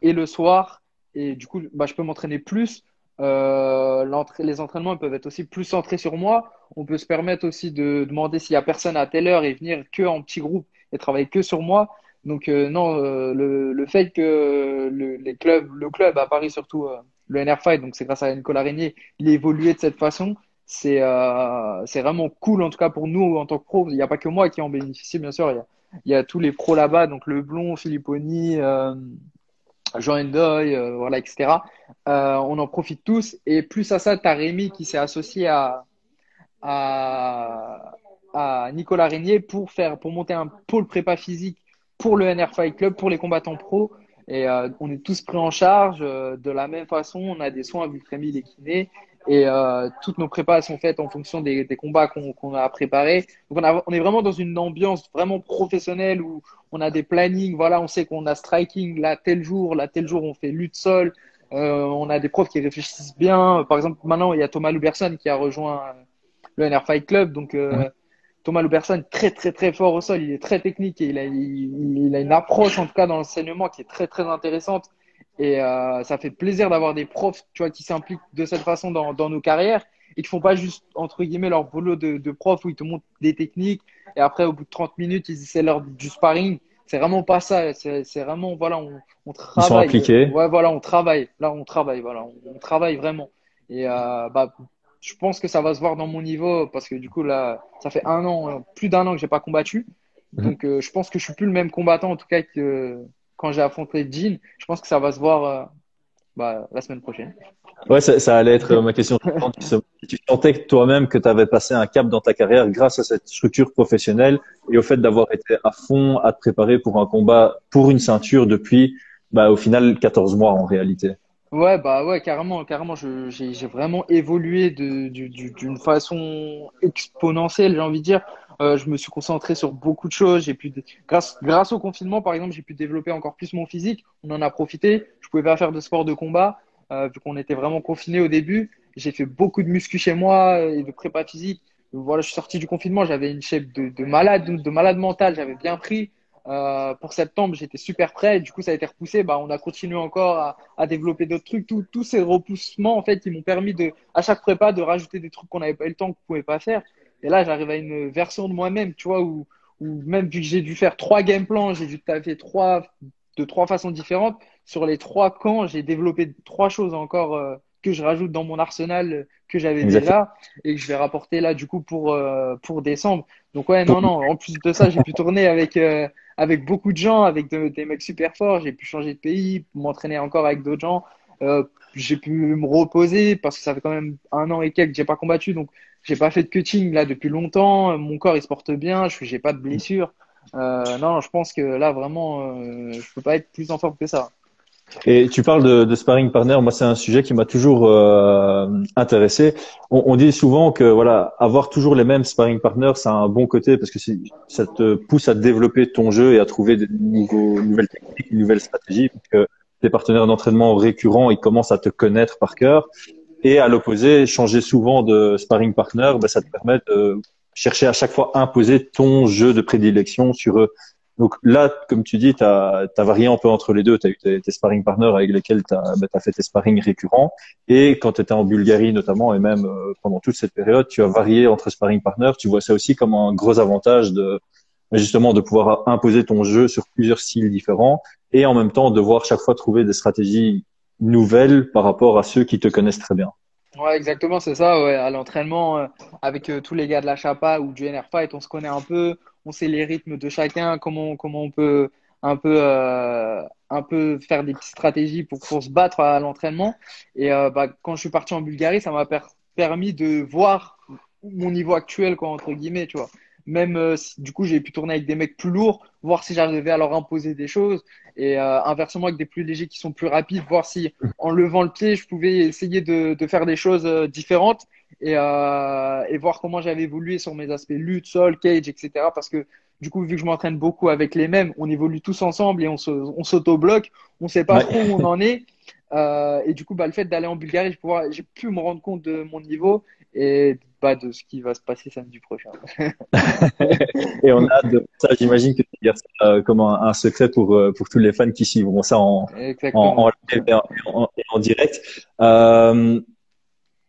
et le soir. Et du coup, bah, je peux m'entraîner plus euh, les entraînements peuvent être aussi plus centrés sur moi. On peut se permettre aussi de demander s'il y a personne à telle heure et venir que en petit groupe et travailler que sur moi. Donc euh, non, euh, le, le, fait que le, les clubs, le club à Paris surtout, euh, le NR Fight, donc c'est grâce à Nicolas Régnier, il a évolué de cette façon. C'est c'est vraiment cool en tout cas pour nous en tant que pro. Il n'y a pas que moi qui en bénéficie bien sûr. Il y a, il y a tous les pros là-bas, donc le Blond, Philipponi, Jean Endoy, euh, voilà, etc. Euh, on en profite tous. Et plus à ça, tu as Rémi qui s'est associé à, à, Nicolas Régnier pour, faire, pour monter un pôle prépa physique pour le NR Fight Club, pour les combattants pro. Et euh, on est tous pris en charge de la même façon. On a des soins vu Rémi les kinés. Et euh, toutes nos prépas sont faites en fonction des, des combats qu'on a préparés. Donc on, a, on, est vraiment dans une ambiance vraiment professionnelle où on a des plannings. Voilà, on sait qu'on a striking là tel jour, là tel jour on fait lutte sol. Euh, on a des profs qui réfléchissent bien. Par exemple, maintenant il y a Thomas Luberson qui a rejoint le NR Fight Club. Donc euh, Thomas Luberson très très très fort au sol. Il est très technique et il a, il, il a une approche en tout cas dans l'enseignement qui est très très intéressante. Et euh, ça fait plaisir d'avoir des profs, tu vois, qui s'impliquent de cette façon dans, dans, nos carrières et qui font pas juste entre guillemets leur boulot de, de prof où ils te montrent des techniques et après au bout de 30 minutes ils essaient leur du sparring. C'est vraiment pas ça. C'est vraiment voilà, on, on travaille. Ils sont impliqués. Ouais, voilà, on travaille. Là, on travaille. Voilà, on, on travaille vraiment. Et euh, bah, je pense que ça va se voir dans mon niveau parce que du coup là, ça fait un an, plus d'un an que j'ai pas combattu. Mhm. Donc euh, je pense que je suis plus le même combattant en tout cas que quand j'ai affronté Jean. Je pense que ça va se voir euh, bah, la semaine prochaine. Ouais, ça, ça allait être ma question. tu sentais toi-même que tu avais passé un cap dans ta carrière grâce à cette structure professionnelle et au fait d'avoir été à fond à te préparer pour un combat pour une ceinture depuis, bah, au final, 14 mois en réalité. Ouais, bah ouais, carrément, carrément. J'ai vraiment évolué d'une façon exponentielle, j'ai envie de dire. Euh, je me suis concentré sur beaucoup de choses. J'ai pu, grâce, grâce au confinement, par exemple, j'ai pu développer encore plus mon physique. On en a profité. Je pouvais pas faire de sport de combat euh, vu qu'on était vraiment confiné au début. J'ai fait beaucoup de muscu chez moi et de prépa physique. Voilà, je suis sorti du confinement. J'avais une shape de, de malade, de malade mental. J'avais bien pris. Euh, pour septembre, j'étais super prêt. Du coup, ça a été repoussé. Bah, on a continué encore à, à développer d'autres trucs. Tous ces repoussements, en fait, ils m'ont permis de, à chaque prépa, de rajouter des trucs qu'on n'avait pas eu le temps, qu'on pouvait pas faire. Et là, j'arrive à une version de moi-même, tu vois, où, où même vu que j'ai dû faire trois game plans, j'ai dû taper trois, de trois façons différentes. Sur les trois camps, j'ai développé trois choses encore euh, que je rajoute dans mon arsenal euh, que j'avais déjà et que je vais rapporter là, du coup, pour, euh, pour décembre. Donc, ouais, non, <laughs> non. En plus de ça, j'ai pu tourner avec, avec beaucoup de gens, avec des mecs super forts. J'ai pu changer de pays, m'entraîner encore avec d'autres gens. j'ai pu me reposer parce que ça fait quand même un an et quelques que j'ai pas combattu. Donc, j'ai pas fait de cutting là depuis longtemps. Mon corps il se porte bien. Je j'ai pas de blessure. Euh, non, je pense que là vraiment, euh, je peux pas être plus en forme que ça. Et tu parles de, de sparring partner. Moi, c'est un sujet qui m'a toujours euh, intéressé. On, on, dit souvent que voilà, avoir toujours les mêmes sparring partners, c'est un bon côté parce que ça te pousse à développer ton jeu et à trouver de nouveaux, nouvelles techniques, nouvelles stratégies. Parce que tes partenaires d'entraînement récurrents, ils commencent à te connaître par cœur. Et à l'opposé, changer souvent de sparring partner, bah, ça te permet de chercher à chaque fois à imposer ton jeu de prédilection sur eux. Donc là, comme tu dis, tu as, varié un peu entre les deux. Tu as eu tes, sparring partners avec lesquels tu as, bah, fait tes sparring récurrents. Et quand tu étais en Bulgarie notamment, et même euh, pendant toute cette période, tu as varié entre sparring partners. Tu vois ça aussi comme un gros avantage de justement de pouvoir imposer ton jeu sur plusieurs styles différents et en même temps devoir chaque fois trouver des stratégies nouvelles par rapport à ceux qui te connaissent très bien. Ouais, exactement, c'est ça. Ouais. À l'entraînement, euh, avec euh, tous les gars de la Chapa ou du NR Fight, on se connaît un peu, on les rythmes de chacun, comment, comment on peut un peu, euh, un peu faire des petites stratégies pour, pour se battre à l'entraînement. Et bah, quand je suis parti en Bulgarie, ça m'a permis de voir mon niveau actuel, quoi, entre guillemets, tu vois. Même si, du coup, j'ai pu tourner avec des mecs plus lourds, voir si j'arrivais à leur imposer des choses et euh, inversement avec des plus légers qui sont plus rapides, voir si en levant le pied, je pouvais essayer de, de faire des choses euh, différentes et, euh, et voir comment j'avais évolué sur mes aspects lutte, sol, cage, etc. Parce que Du coup, vu que je m'entraîne beaucoup avec les mêmes, on évolue tous ensemble et on s'auto-bloque. On ne sait pas trop où on en est. Euh, et du coup, bah, le fait d'aller en Bulgarie, j'ai pu me rendre compte de mon niveau et pas de ce qui va se passer samedi prochain. <laughs> et on a de ça, j'imagine que tu gardes ça euh, comme un, secret pour, euh, pour tous les fans qui suivront ça en, en, en, en, direct. Euh,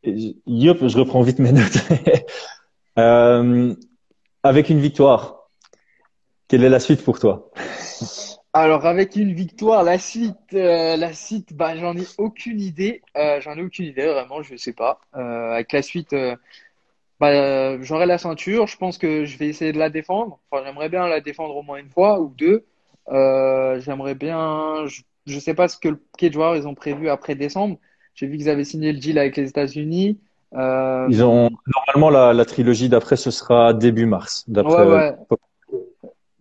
je reprends vite mes notes. <laughs> euh, avec une victoire, quelle est la suite pour toi? Alors avec une victoire, la suite, euh, la suite, bah j'en ai aucune idée. Euh, j'en ai aucune idée vraiment, je sais pas. Euh, avec la suite, bah j'aurai la ceinture. Je pense que je vais essayer de la défendre. Enfin, j'aimerais bien la défendre au moins une fois ou deux. j'aimerais bien. Je, je sais pas ce que le de joueurs ils ont prévu après décembre. J'ai vu qu'ils avaient signé le deal avec les États-Unis. Ils ont normalement la, la trilogie d'après ce sera début mars. D'après. Ouais, ouais.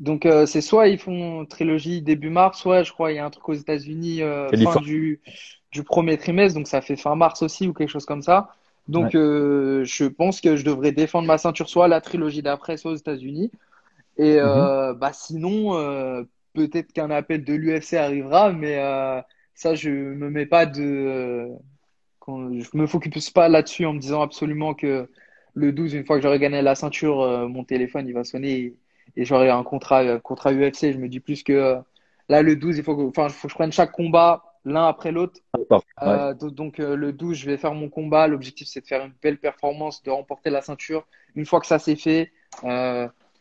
Donc euh, c'est soit ils font trilogie début mars, soit je crois il y a un truc aux États-Unis euh, fin du, du premier trimestre, donc ça fait fin mars aussi ou quelque chose comme ça. Donc euh, je pense que je devrais défendre ma ceinture soit la trilogie d'après, soit aux États-Unis. Et euh, mhm. bah sinon euh, peut-être qu'un appel de l'UFC arrivera, mais ça je me mets pas de, je me focus pas là-dessus en me disant absolument que le 12 une fois que j'aurai gagné la ceinture, mon téléphone il va sonner et j'aurai un contrat, euh, contrat UFC. Je me dis plus que euh, là, le 12, il faut que, enfin, faut que je prenne chaque combat l'un après l'autre. Euh, donc le 12, je vais faire mon combat. L'objectif, c'est de faire une belle performance, de remporter la ceinture. Une fois que ça c'est fait,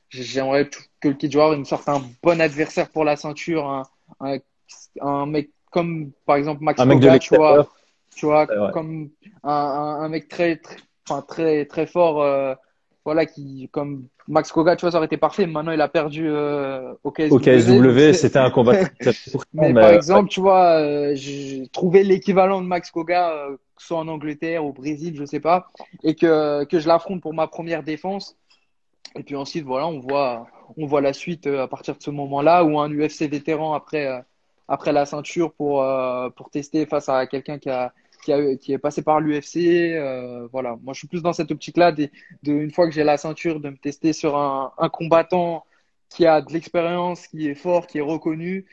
j'aimerais que le Kid Joueur me sorte un bon adversaire pour la ceinture, un, un, mec comme par exemple Max un tu vois, tu vois, comme un, un, mec très très, enfin, très très fort voilà, qui, comme Max Koga, tu vois, ça aurait été parfait. Maintenant, il a perdu euh, au KSW. Au KSW, c'était un combat. <laughs> mais, par exemple, tu vois, euh, trouvé l'équivalent de Max Koga, euh, soit en Angleterre, au Brésil, je sais pas, et que, que je l'affronte pour ma première défense. Et puis ensuite, voilà, on voit, on voit la suite à partir de ce moment-là, ou un UFC vétéran après, après la ceinture pour, pour tester face à quelqu'un qui a, qui, est passé par l'UFC. Euh, voilà, moi je suis plus dans cette optique-là, de, une fois que j'ai la ceinture, de me tester sur un, combattant qui a de l'expérience, qui est fort, qui est reconnu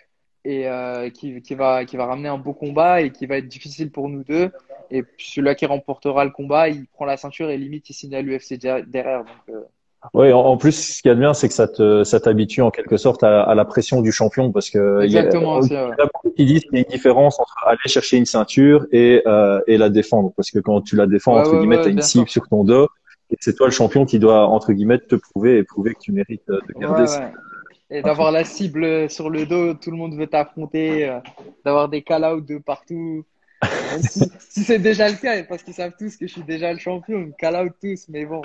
et euh, qui, va, qui va ramener un beau combat et qui va être difficile pour nous deux. Et celui-là qui remportera le combat, il prend la ceinture et limite il signe à l'UFC derrière. Euh, oui, en plus, ce qu'il y a de bien, c'est que ça te, ça t'habitue en quelque sorte à, à, la pression du champion, parce que Exactement, il y a, qui disent qu'il y a une différence entre aller chercher une ceinture et, euh, et la défendre, parce que quand tu la défends entre guillemets, tu as une cible sur ton dos, et c'est toi le champion qui doit entre guillemets te prouver et prouver que tu mérites euh, de garder. ça. Et d'avoir la cible sur le dos, tout le monde veut t'affronter, euh, d'avoir des call-out de partout. si, <laughs> si c'est déjà le cas, parce qu'ils savent tous que je suis déjà le champion, call-out tous, mais bon.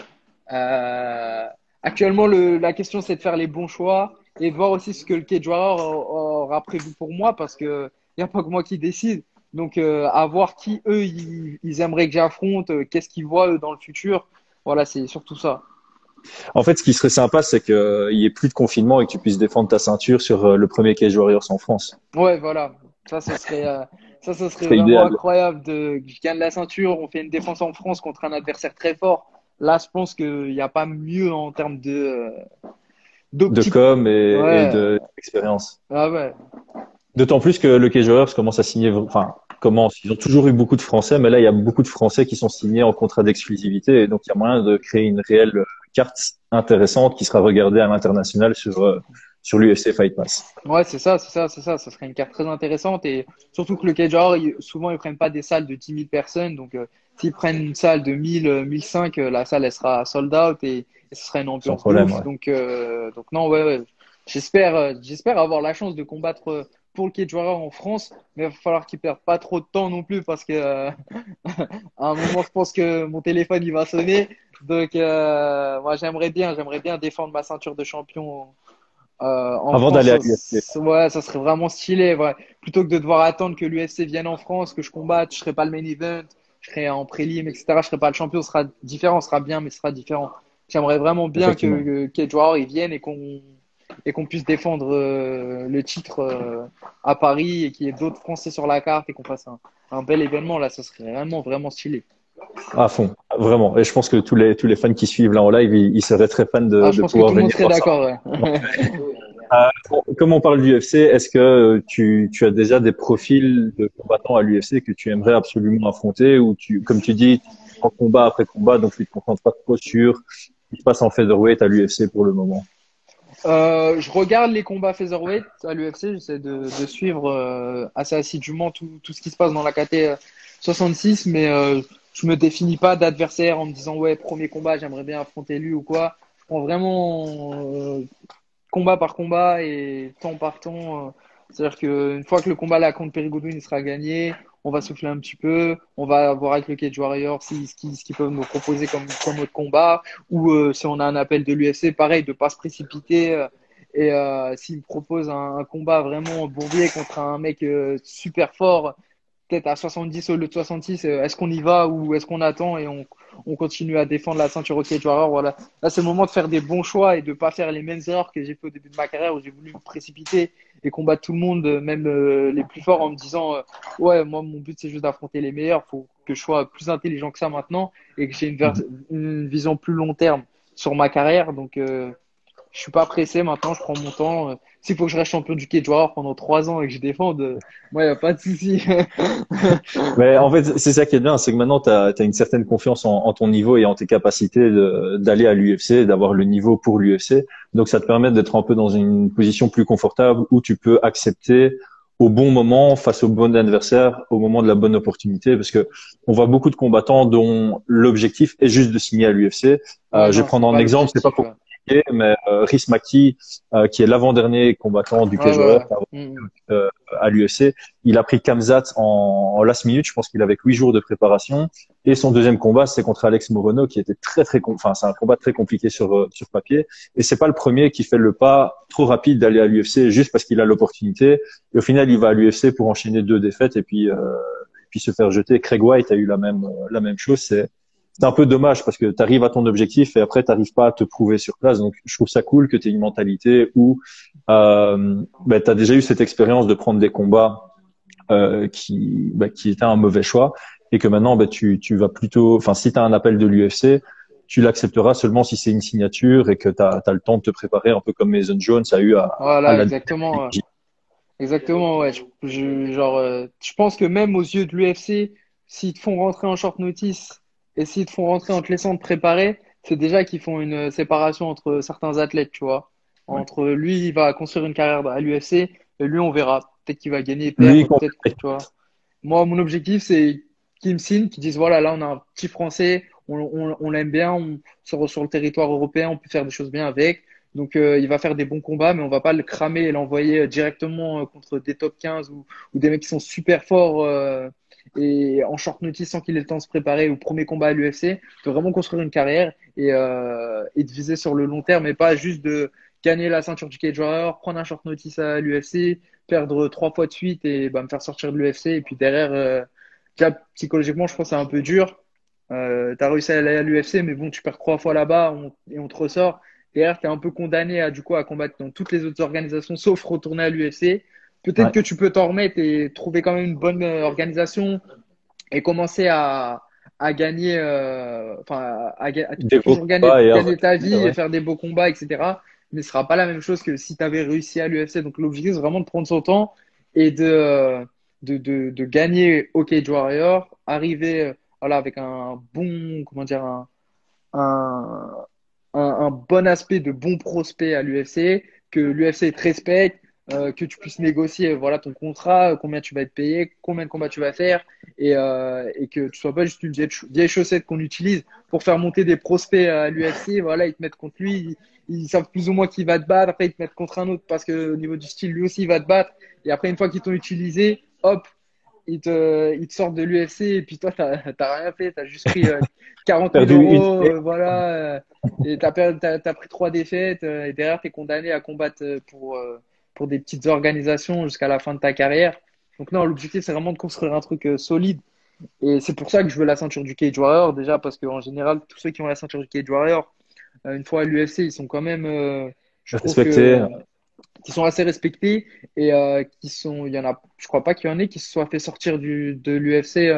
Euh, actuellement, le, la question, c'est de faire les bons choix et voir aussi ce que le cage aura prévu pour moi parce que il n'y a pas que moi qui décide. Donc, euh, à voir qui, eux, ils, aimeraient que j'affronte, euh, qu'est-ce qu'ils voient, eux, dans le futur. Voilà, c'est surtout ça. En fait, ce qui serait sympa, c'est qu'il n'y ait plus de confinement et que tu puisses défendre ta ceinture sur le premier Cage Warriors en France. Ouais, voilà. Ça, ce serait, ça, ça serait vraiment incroyable de, je gagne la ceinture, on fait une défense en France contre un adversaire très fort Là, je pense qu'il n'y a pas mieux en termes de euh, de com et, d'expérience. Ah ouais. D'autant plus que le Cage commence à signer, enfin, commence. Ils ont toujours eu beaucoup de Français, mais là, il y a beaucoup de Français qui sont signés en contrat d'exclusivité, et donc il y a moyen de créer une réelle carte intéressante qui sera regardée à l'international sur euh, sur l'UFC Fight Pass. Ouais, c'est ça, c'est ça, c'est ça. Ça serait une carte très intéressante et surtout que le Cage souvent ils prennent pas des salles de 10 000 personnes, donc euh, S'ils prennent une salle de 1000, 1005, euh, la salle elle sera sold out et, ce sera une ambiance problème, Donc, euh, donc non, ouais, ouais. J'espère, euh, j'espère avoir la chance de combattre pour le de joueur en France, mais il va falloir qu'il perde pas trop de temps non plus parce que <laughs> à un moment je pense que mon téléphone il va sonner. Donc moi j'aimerais bien, j'aimerais bien défendre ma ceinture de champion. Euh, Avant d'aller à l'UFC. Ouais, ça serait vraiment stylé. Ouais. Plutôt que de devoir attendre que l'UFC vienne en France, que je combatte, je serai pas le main event je serai en prélim, etc. Je serai pas le champion, ce sera différent, ce sera bien, mais ce sera différent. J'aimerais vraiment bien que, que Joueur il vienne et qu'on et qu'on puisse défendre euh, le titre euh, à Paris et qu'il y ait d'autres Français sur la carte et qu'on fasse un, un, bel événement là, ce serait vraiment vraiment stylé. À fond, vraiment. Et je pense que tous les tous les fans qui suivent là en live, ils, seraient très fans de, ah, je pense pouvoir que tout le monde serait d'accord. Ouais. <laughs> <laughs> Euh, comme on parle du UFC, est-ce que tu, tu as déjà des profils de combattants à l'UFC que tu aimerais absolument affronter ou tu, comme tu dis, en combat après combat, donc tu te concentres pas trop sur ce qui se passe en featherweight à l'UFC pour le moment? Euh, je regarde les combats featherweight à l'UFC, j'essaie de, suivre euh, assez assidûment tout, ce qui se passe dans la KT 66, mais euh, je me définis pas d'adversaire en me disant ouais premier combat j'aimerais bien affronter lui ou quoi. Je prends vraiment euh, combat par combat et temps par temps. Euh, c'est-à-dire qu'une fois que le combat là contre Perry sera gagné, on va souffler un petit peu, on va voir avec le Cage Warrior si, ce qu'ils peuvent nous proposer comme, comme autre combat, ou euh, si on a un appel de l'UFC, pareil, de pas se précipiter. Euh, et euh, s'il me propose un, un, combat vraiment bourbier contre un mec super fort, peut-être à 70 au lieu de 66, est-ce qu'on y va ou est-ce qu'on attend et on, on continue à défendre la ceinture au Cage Warrior. Voilà. Là, c'est le moment de faire des bons choix et de pas faire les mêmes erreurs que j'ai fait au début de ma carrière où j'ai voulu me précipiter et combattre tout le monde, même euh, les plus forts, en me disant euh, ouais, moi, mon but c'est juste d'affronter les meilleurs. Faut que je sois plus intelligent que ça maintenant et que j'ai une, une, vision plus long terme sur ma carrière. Donc, euh, je suis pas pressé maintenant. Je prends mon temps s'il faut que je reste champion du cage warrior pendant trois ans et que je défende, euh, moi, il n'y a pas de souci. <laughs> Mais en fait, c'est ça qui est bien, c'est que maintenant, tu as, une certaine confiance en, en, ton niveau et en tes capacités d'aller à l'UFC, d'avoir le niveau pour l'UFC. Donc, ça te permet d'être un peu dans une position plus confortable où tu peux accepter au bon moment, face au bon adversaire, au moment de la bonne opportunité, parce que on voit beaucoup de combattants dont l'objectif est juste de signer à l'UFC. Euh, je vais prendre un exemple, c'est pas pour mais euh, Rhys Maki, euh, qui est l'avant-dernier combattant du cage mm. euh, à l'UFC, il a pris Kamzat en, en, last minute. Je pense qu'il avait huit jours de préparation. Et son deuxième combat, c'est contre Alex Morono, qui était très très, enfin c'est un combat très compliqué sur euh, sur papier. Et c'est pas le premier qui fait le pas trop rapide d'aller à l'UFC juste parce qu'il a l'opportunité. Et au final, il va à l'UFC pour enchaîner deux défaites et puis euh, puis se faire jeter. Craig White a eu la même la même chose. C'est c'est un peu dommage parce que tu arrives à ton objectif et après tu n'arrives pas à te prouver sur place. Donc je trouve ça cool que tu aies une mentalité où euh, bah, tu as déjà eu cette expérience de prendre des combats euh, qui, bah, qui étaient un mauvais choix et que maintenant bah, tu, tu vas plutôt, enfin si tu as un appel de l'UFC, tu l'accepteras seulement si c'est une signature et que tu as, le temps de te préparer un peu comme Mason Jones a eu à, voilà, exactement. Exactement, ouais. Je, genre, euh, je pense que même aux yeux de l'UFC, s'ils te font rentrer en short notice et s'ils te font rentrer en te laissant te préparer, c'est déjà qu'ils font une séparation entre certains athlètes, tu vois. Entre lui, il va construire une carrière à l'UFC, et lui, on verra. Peut-être qu'il va gagner, peut-être, tu vois. Moi, mon objectif, c'est Kim Sin qui dise voilà, là, on a un petit Français, on, on, on l'aime bien, on sort sur le territoire européen, on peut faire des choses bien avec. Donc, euh, il va faire des bons combats, mais on va pas le cramer et l'envoyer directement euh, contre des top 15 ou, ou, des mecs qui sont super forts. Euh, et en short notice sans qu'il ait le temps de se préparer au premier combat à l'UFC, de vraiment construire une carrière et, euh, et de viser sur le long terme et pas juste de gagner la ceinture du cage warrior, prendre un short notice à l'UFC, perdre trois fois de suite et bah, me faire sortir de l'UFC et puis derrière, euh, psychologiquement, je pense que c'est un peu dur. Euh, tu as réussi à aller à l'UFC, mais bon, tu perds trois fois là-bas et on te ressort. Derrière, tu es un peu condamné à du coup à combattre dans toutes les autres organisations sauf retourner à l'UFC. Peut-être que tu peux t'en remettre et trouver quand même une bonne euh, organisation et commencer à, à gagner, euh, enfin, à, toujours gagner, ta vie et faire des beaux combats, etc. Mais ce sera pas la même chose que si tu avais réussi à l'UFC. Donc, l'objectif, c'est vraiment de prendre son temps et de, de, de, de gagner au Cage Warrior, arriver, voilà, avec un bon, comment dire, un, un, un, un bon aspect de bon prospect à l'UFC, que l'UFC te respecte, euh, que tu puisses négocier voilà ton contrat, combien tu vas être payé, combien de combats tu vas faire, et, euh, et que tu sois pas juste une vieille, chaussette qu'on utilise pour faire monter des prospects à l'UFC. Voilà, ils te mettent contre lui, ils, savent plus ou moins qui va te battre. Après, ils te mettent contre un autre parce que au niveau du style, lui aussi, il va te battre. Et après, une fois qu'ils t'ont utilisé, hop, ils te, ils te sortent de l'UFC et puis toi, t'as rien fait, t'as juste pris 40 euh, <laughs> 000 euros, euh, voilà, euh, et t'as as, pris trois défaites et derrière, t'es condamné à combattre pour pour des petites organisations jusqu'à la fin de ta carrière. Donc non, l'objectif c'est vraiment de construire un truc euh, solide. Et c'est pour ça que je veux la ceinture du Cage Warrior déjà parce qu'en général tous ceux qui ont la ceinture du Cage Warrior, euh, une fois à l'UFC, ils sont quand même, euh, je respectés. qui sont assez respectés et qui sont, il y en a, je crois pas qu'il y en ait qui se soient fait sortir du, de l'UFC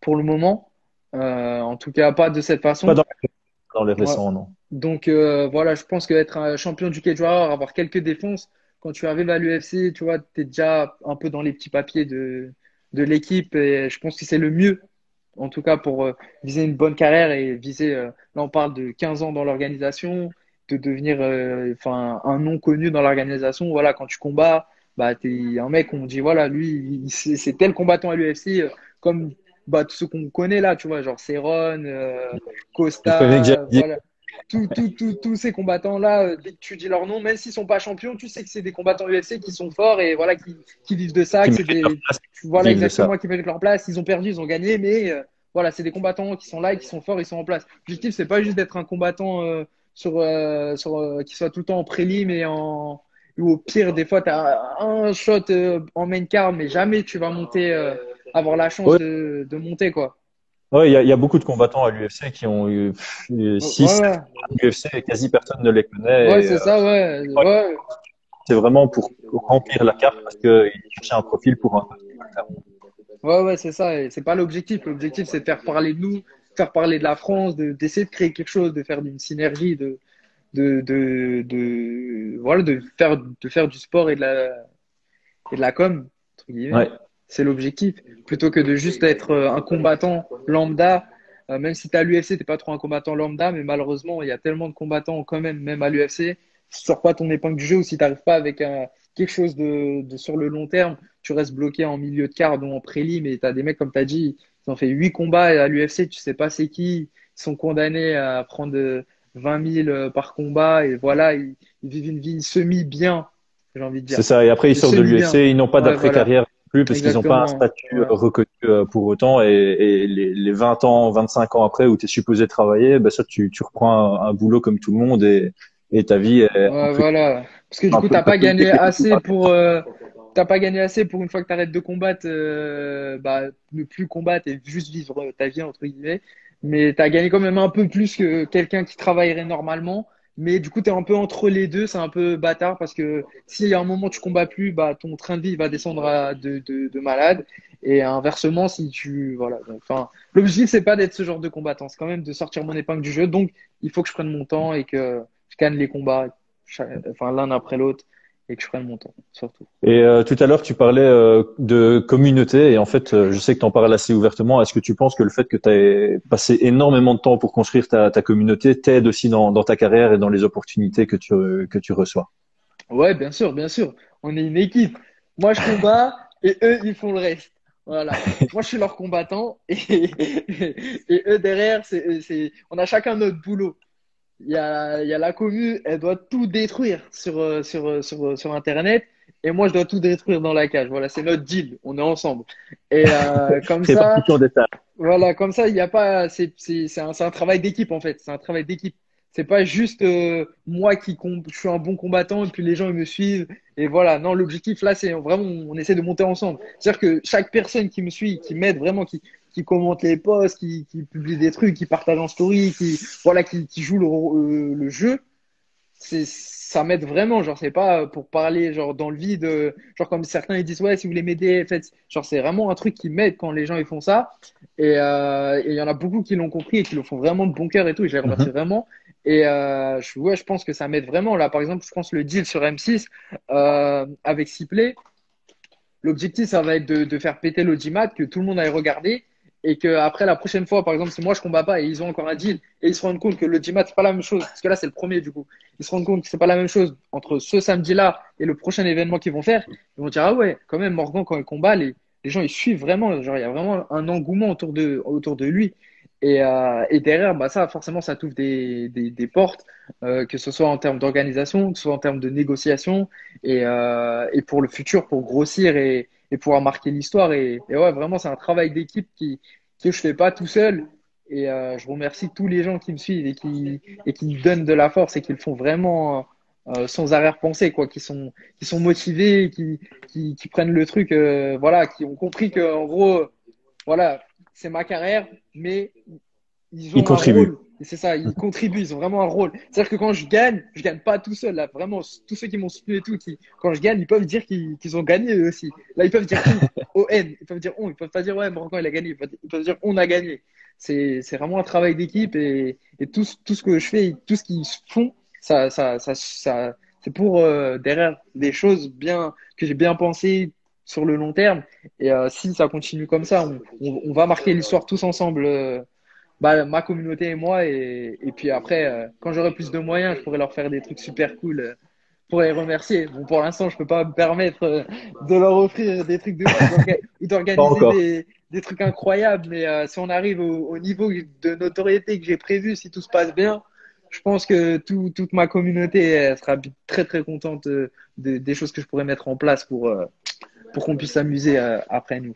pour le moment. en tout cas, pas de cette façon. Pas dans, les récents, non. Donc voilà, je pense qu'être un champion du cage avoir quelques défenses, quand tu arrives à l'UFC, tu vois, tu es déjà un peu dans les petits papiers de, de l'équipe et je pense que c'est le mieux, en tout cas pour euh, viser une bonne carrière et viser, euh, là on parle de 15 ans dans l'organisation, de devenir euh, enfin un nom connu dans l'organisation. Voilà, quand tu combats, bah, tu es un mec, on dit, voilà, lui, c'est tel combattant à l'UFC, comme bah, tous ceux qu'on connaît là, tu vois, genre Céron, Costa, voilà tous ces combattants-là, euh, dès que tu dis leur nom, même s'ils sont pas champions, tu sais que c'est des combattants UFC qui sont forts et voilà, qui, qui vivent de ça. Qui des, voilà, exactement, qui leur place. Ils ont perdu, ils ont gagné, mais euh, voilà, c'est des combattants qui sont là et qui sont forts, ils sont en place. L'objectif, c'est pas juste d'être un combattant euh, sur, sur qui soit tout le temps en prélim et en ou au pire, des fois, tu as un shot en main card, mais jamais tu vas monter, avoir la chance de, de monter, quoi. Ouais, il y a, y a, beaucoup de combattants à l'UFC qui ont eu 6 ouais, l'UFC et quasi personne ne les connaît. Ouais, c'est ça, ouais. ouais. C'est vraiment pour remplir la carte parce qu'ils cherchaient un profil pour un. Ouais, ouais, c'est ça. C'est pas l'objectif. L'objectif, c'est de faire parler de nous, faire parler de la France, d'essayer de, créer quelque chose, de faire une synergie, de, de, de, de, voilà, de faire, de faire du sport et de la, et de la com, entre guillemets. Ouais. C'est l'objectif. Plutôt que de juste être euh, un combattant lambda, euh, même si tu as l'UFC, tu pas trop un combattant lambda, mais malheureusement, il y a tellement de combattants quand même, même à l'UFC. Si tu sors pas ton épingle du jeu ou si tu n'arrives pas avec quelque chose de, sur le long terme, tu restes bloqué en milieu de carte ou en prélim et tu as des mecs, comme tu as dit, ils ont fait 8 combats à l'UFC, tu sais pas c'est qui, ils sont condamnés à prendre 20 000 par combat et voilà, ils, vivent une vie semi-bien, j'ai envie de dire. C'est ça, et après ils sortent de l'UFC, ils n'ont pas d'après-carrière plus parce qu'ils n'ont pas un statut euh, reconnu euh, pour autant. Et, et les, les, 20 ans, 25 ans après où tu es supposé travailler, ben ça tu, tu reprends un, boulot comme tout le monde et, et ta vie est ouais, voilà. Parce que du coup t'as pas gagné assez pour euh, t'as pas gagné assez pour une fois que tu arrêtes de combattre euh, bah ne plus combattre et juste vivre ta vie entre guillemets. Mais tu as gagné quand même un peu plus que quelqu'un qui travaillerait normalement mais du coup, tu es un peu entre les deux, c'est un peu bâtard parce que si à un moment tu combats plus, bah, ton train de vie va descendre à de malade. Et inversement, si tu. Voilà. Enfin, l'objectif, c'est pas d'être ce genre de combattant, c'est quand même de sortir mon épingle du jeu. Donc, il faut que je prenne mon temps et que je gagne les combats, enfin, l'un après l'autre et que je prenne mon temps, surtout. Et euh, tout à l'heure, tu parlais euh, de communauté et en fait, euh, je sais que tu en parles assez ouvertement. Est-ce que tu penses que le fait que tu aies passé énormément de temps pour construire ta, ta communauté t'aide aussi dans, dans, ta carrière et dans les opportunités que tu, que tu reçois? Ouais, bien sûr, bien sûr. On est une équipe. Moi, je combats <laughs> et eux, ils font le reste. Voilà. Moi, je suis leur combattant et, <laughs> et eux derrière, c'est, on a chacun notre boulot il y a, y a la commu, elle doit tout détruire sur, euh, sur, euh, sur, euh, sur Internet. Et moi, je dois tout détruire dans la cage. Voilà, c'est notre deal. On est ensemble. Et euh, <laughs> comme ça, voilà, comme ça, il n'y a pas. C'est un, un travail d'équipe en fait. C'est un travail d'équipe. C'est pas juste moi qui je suis un bon combattant et puis les gens ils me suivent et voilà. Non, l'objectif là, c'est vraiment on essaie de monter ensemble. C'est-à-dire que chaque personne qui me suit, qui m'aide vraiment, qui qui commente les posts, qui, qui publie des trucs, qui partage en story, qui voilà, qui, qui joue le, euh, le jeu, c'est ça m'aide vraiment. Genre c'est pas pour parler genre dans le vide, genre comme certains ils disent ouais si vous voulez m'aider, faites. Genre c'est vraiment un truc qui m'aide quand les gens ils font ça. Et euh, il y en a beaucoup qui l'ont compris et qui le font vraiment de bon cœur et tout. Et je les remercie mhm. vraiment. Et euh, je, ouais, je pense que ça m'aide vraiment. Là, par exemple, je pense le deal sur M6 euh, avec Sipley. L'objectif, ça va être de, de faire péter l'audimat, que tout le monde aille regarder et que après la prochaine fois, par exemple, si moi je combats pas et ils ont encore un deal et ils se rendent compte que le DIMAT c'est pas la même chose, parce que là c'est le premier du coup, ils se rendent compte que c'est pas la même chose entre ce samedi-là et le prochain événement qu'ils vont faire, ils vont dire ah ouais, quand même Morgan quand il combat, les, les gens ils suivent vraiment, genre il y a vraiment un engouement autour de autour de lui. Et, euh, derrière, bah ça, forcément, ça t'ouvre des, des, des portes, euh, que ce soit en termes d'organisation, que ce soit en termes de négociation, et, euh, et pour le futur, pour grossir et, et pouvoir marquer l'histoire. Et, et, ouais, vraiment, c'est un travail d'équipe qui, que je fais pas tout seul. Et euh, je remercie tous les gens qui me suivent et qui, et qui me donnent de la force et qui le font vraiment euh, sans arrière-pensée, quoi, qui sont, qui sont motivés, qui, qui, qui prennent le truc, euh, voilà, qui ont compris que, en gros, voilà, c'est ma carrière, mais ils ont ils c'est ça, ils contribuent, ils ont vraiment un rôle. C'est-à-dire que quand je gagne, je gagne pas tout seul. Là, vraiment, tous ceux qui m'ont soutenu et tout, qui, quand je gagne, ils peuvent dire qu'ils ont gagné eux aussi. Là, ils peuvent dire ON, <laughs> ils peuvent dire on, ils peuvent pas dire ouais, Morgan il a gagné, ils peuvent, dire on a gagné. c'est vraiment un travail d'équipe et, et tout, tout ce que je fais, tout ce qu'ils font, ça, ça, ça, ça c'est pour euh, derrière des choses bien que j'ai bien pensé sur le long terme. Et euh, si ça continue comme ça, on, on, va marquer l'histoire tous ensemble, euh, bah, ma communauté et moi. Et, et puis après, quand j'aurai plus de moyens, je pourrai leur faire des trucs super cool pour les remercier. Bon, pour l'instant, je peux pas me permettre de leur offrir des trucs de ou d'organiser des, des, trucs incroyables. Mais si on arrive au, au niveau de notoriété que j'ai prévu, si tout se passe bien, je pense que tout, toute ma communauté sera très très contente de, des choses que je pourrais mettre en place pour, euh, pour qu'on puisse s'amuser euh, après nous.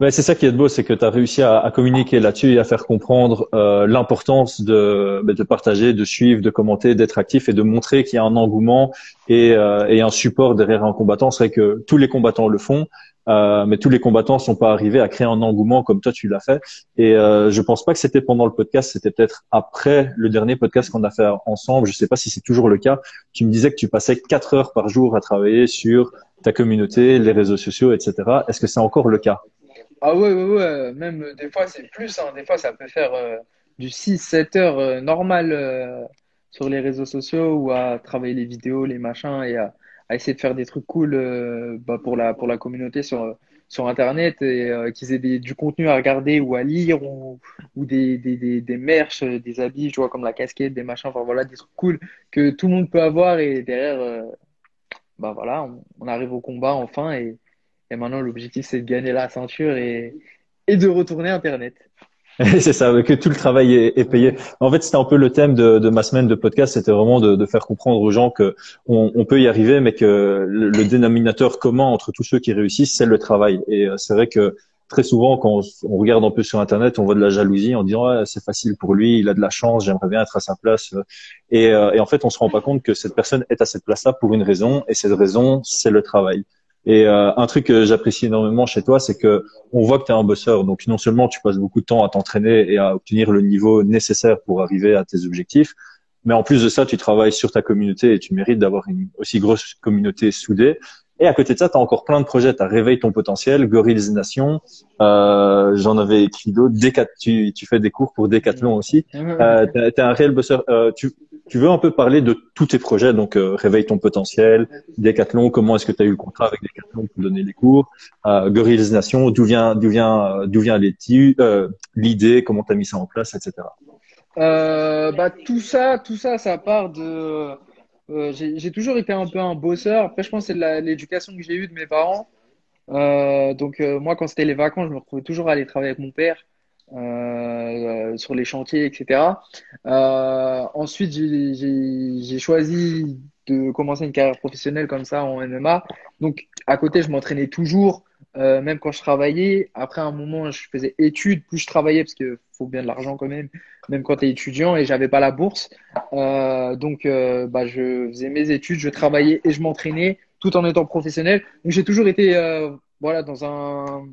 Ouais, c'est ça qui est beau, c'est que tu as réussi à, à communiquer là-dessus et à faire comprendre euh, l'importance de, bah, de partager, de suivre, de commenter, d'être actif et de montrer qu'il y a un engouement et, euh, et un support derrière un combattant. C'est vrai que tous les combattants le font, euh, mais tous les combattants sont pas arrivés à créer un engouement comme toi tu l'as fait. Et euh, je pense pas que c'était pendant le podcast, c'était peut-être après le dernier podcast qu'on a fait ensemble. Je sais pas si c'est toujours le cas. Tu me disais que tu passais quatre heures par jour à travailler sur ta communauté, les réseaux sociaux, etc. Est-ce que c'est encore le cas? Ah ouais, ouais, ouais. Même des fois c'est plus. Hein. Des fois ça peut faire euh, du 6-7 heures euh, normal euh, sur les réseaux sociaux ou à travailler les vidéos, les machins et à à essayer de faire des trucs cool euh, bah, pour la pour la communauté sur sur internet et euh, qu'ils aient du contenu à regarder ou à lire ou, ou des, des, des, des merch, des habits, tu vois, comme la casquette, des machins, enfin voilà, des trucs cool que tout le monde peut avoir et derrière, euh, bah voilà, on, on, arrive au combat enfin et, et maintenant l'objectif c'est de gagner la ceinture et, et de retourner Internet. <laughs> c'est ça, que tout le travail est, payé. En fait, c'était un peu le thème de, de ma semaine de podcast, c'était vraiment de, de, faire comprendre aux gens que on, on, peut y arriver, mais que le, dénominateur commun entre tous ceux qui réussissent, c'est le travail. Et euh, c'est vrai que très souvent, quand on, regarde un peu sur Internet, on voit de la jalousie en disant ouais, c'est facile pour lui, il a de la chance, j'aimerais bien être à sa place. Et, euh, et en fait, on se rend pas compte que cette personne est à cette place-là pour une raison, et cette raison, c'est le travail. Et euh, un truc que j'apprécie énormément chez toi, c'est que on voit que tu es un bosseur. Donc non seulement tu passes beaucoup de temps à t'entraîner et à obtenir le niveau nécessaire pour arriver à tes objectifs, mais en plus de ça, tu travailles sur ta communauté et tu mérites d'avoir une aussi grosse communauté soudée. Et à côté de ça, tu as encore plein de projets. Tu as Réveille ton potentiel, Gorilles Nation, euh, j'en avais écrit d'autres. Tu, tu fais des cours pour Decathlon aussi. Euh, tu es, un réel bosseur. Euh, tu, tu veux un peu parler de tous tes projets, donc euh, Réveille ton potentiel, Decathlon, comment est-ce que tu as eu le contrat avec Decathlon pour donner les cours, euh, Gorilles Nation, d'où vient d'où vient d'où vient euh, l'idée, comment tu as mis ça en place, etc. Euh, bah tout ça, tout ça, ça part de. Euh, j'ai toujours été un peu un bosseur. Après, je pense que c'est l'éducation que j'ai eue de mes parents. donc moi, quand c'était les vacances, je me retrouvais toujours à aller travailler avec mon père. Euh, sur les chantiers, etc. Euh, ensuite, j'ai choisi de commencer une carrière professionnelle comme ça en MMA. Donc, à côté, je m'entraînais toujours, euh, même quand je travaillais. Après, un moment, je faisais études, plus je travaillais, parce qu'il faut bien de l'argent quand même, même quand tu es étudiant, et j'avais pas la bourse. Euh, donc, euh, bah, je faisais mes études, je travaillais et je m'entraînais tout en étant professionnel. Donc, j'ai toujours été euh, voilà, dans un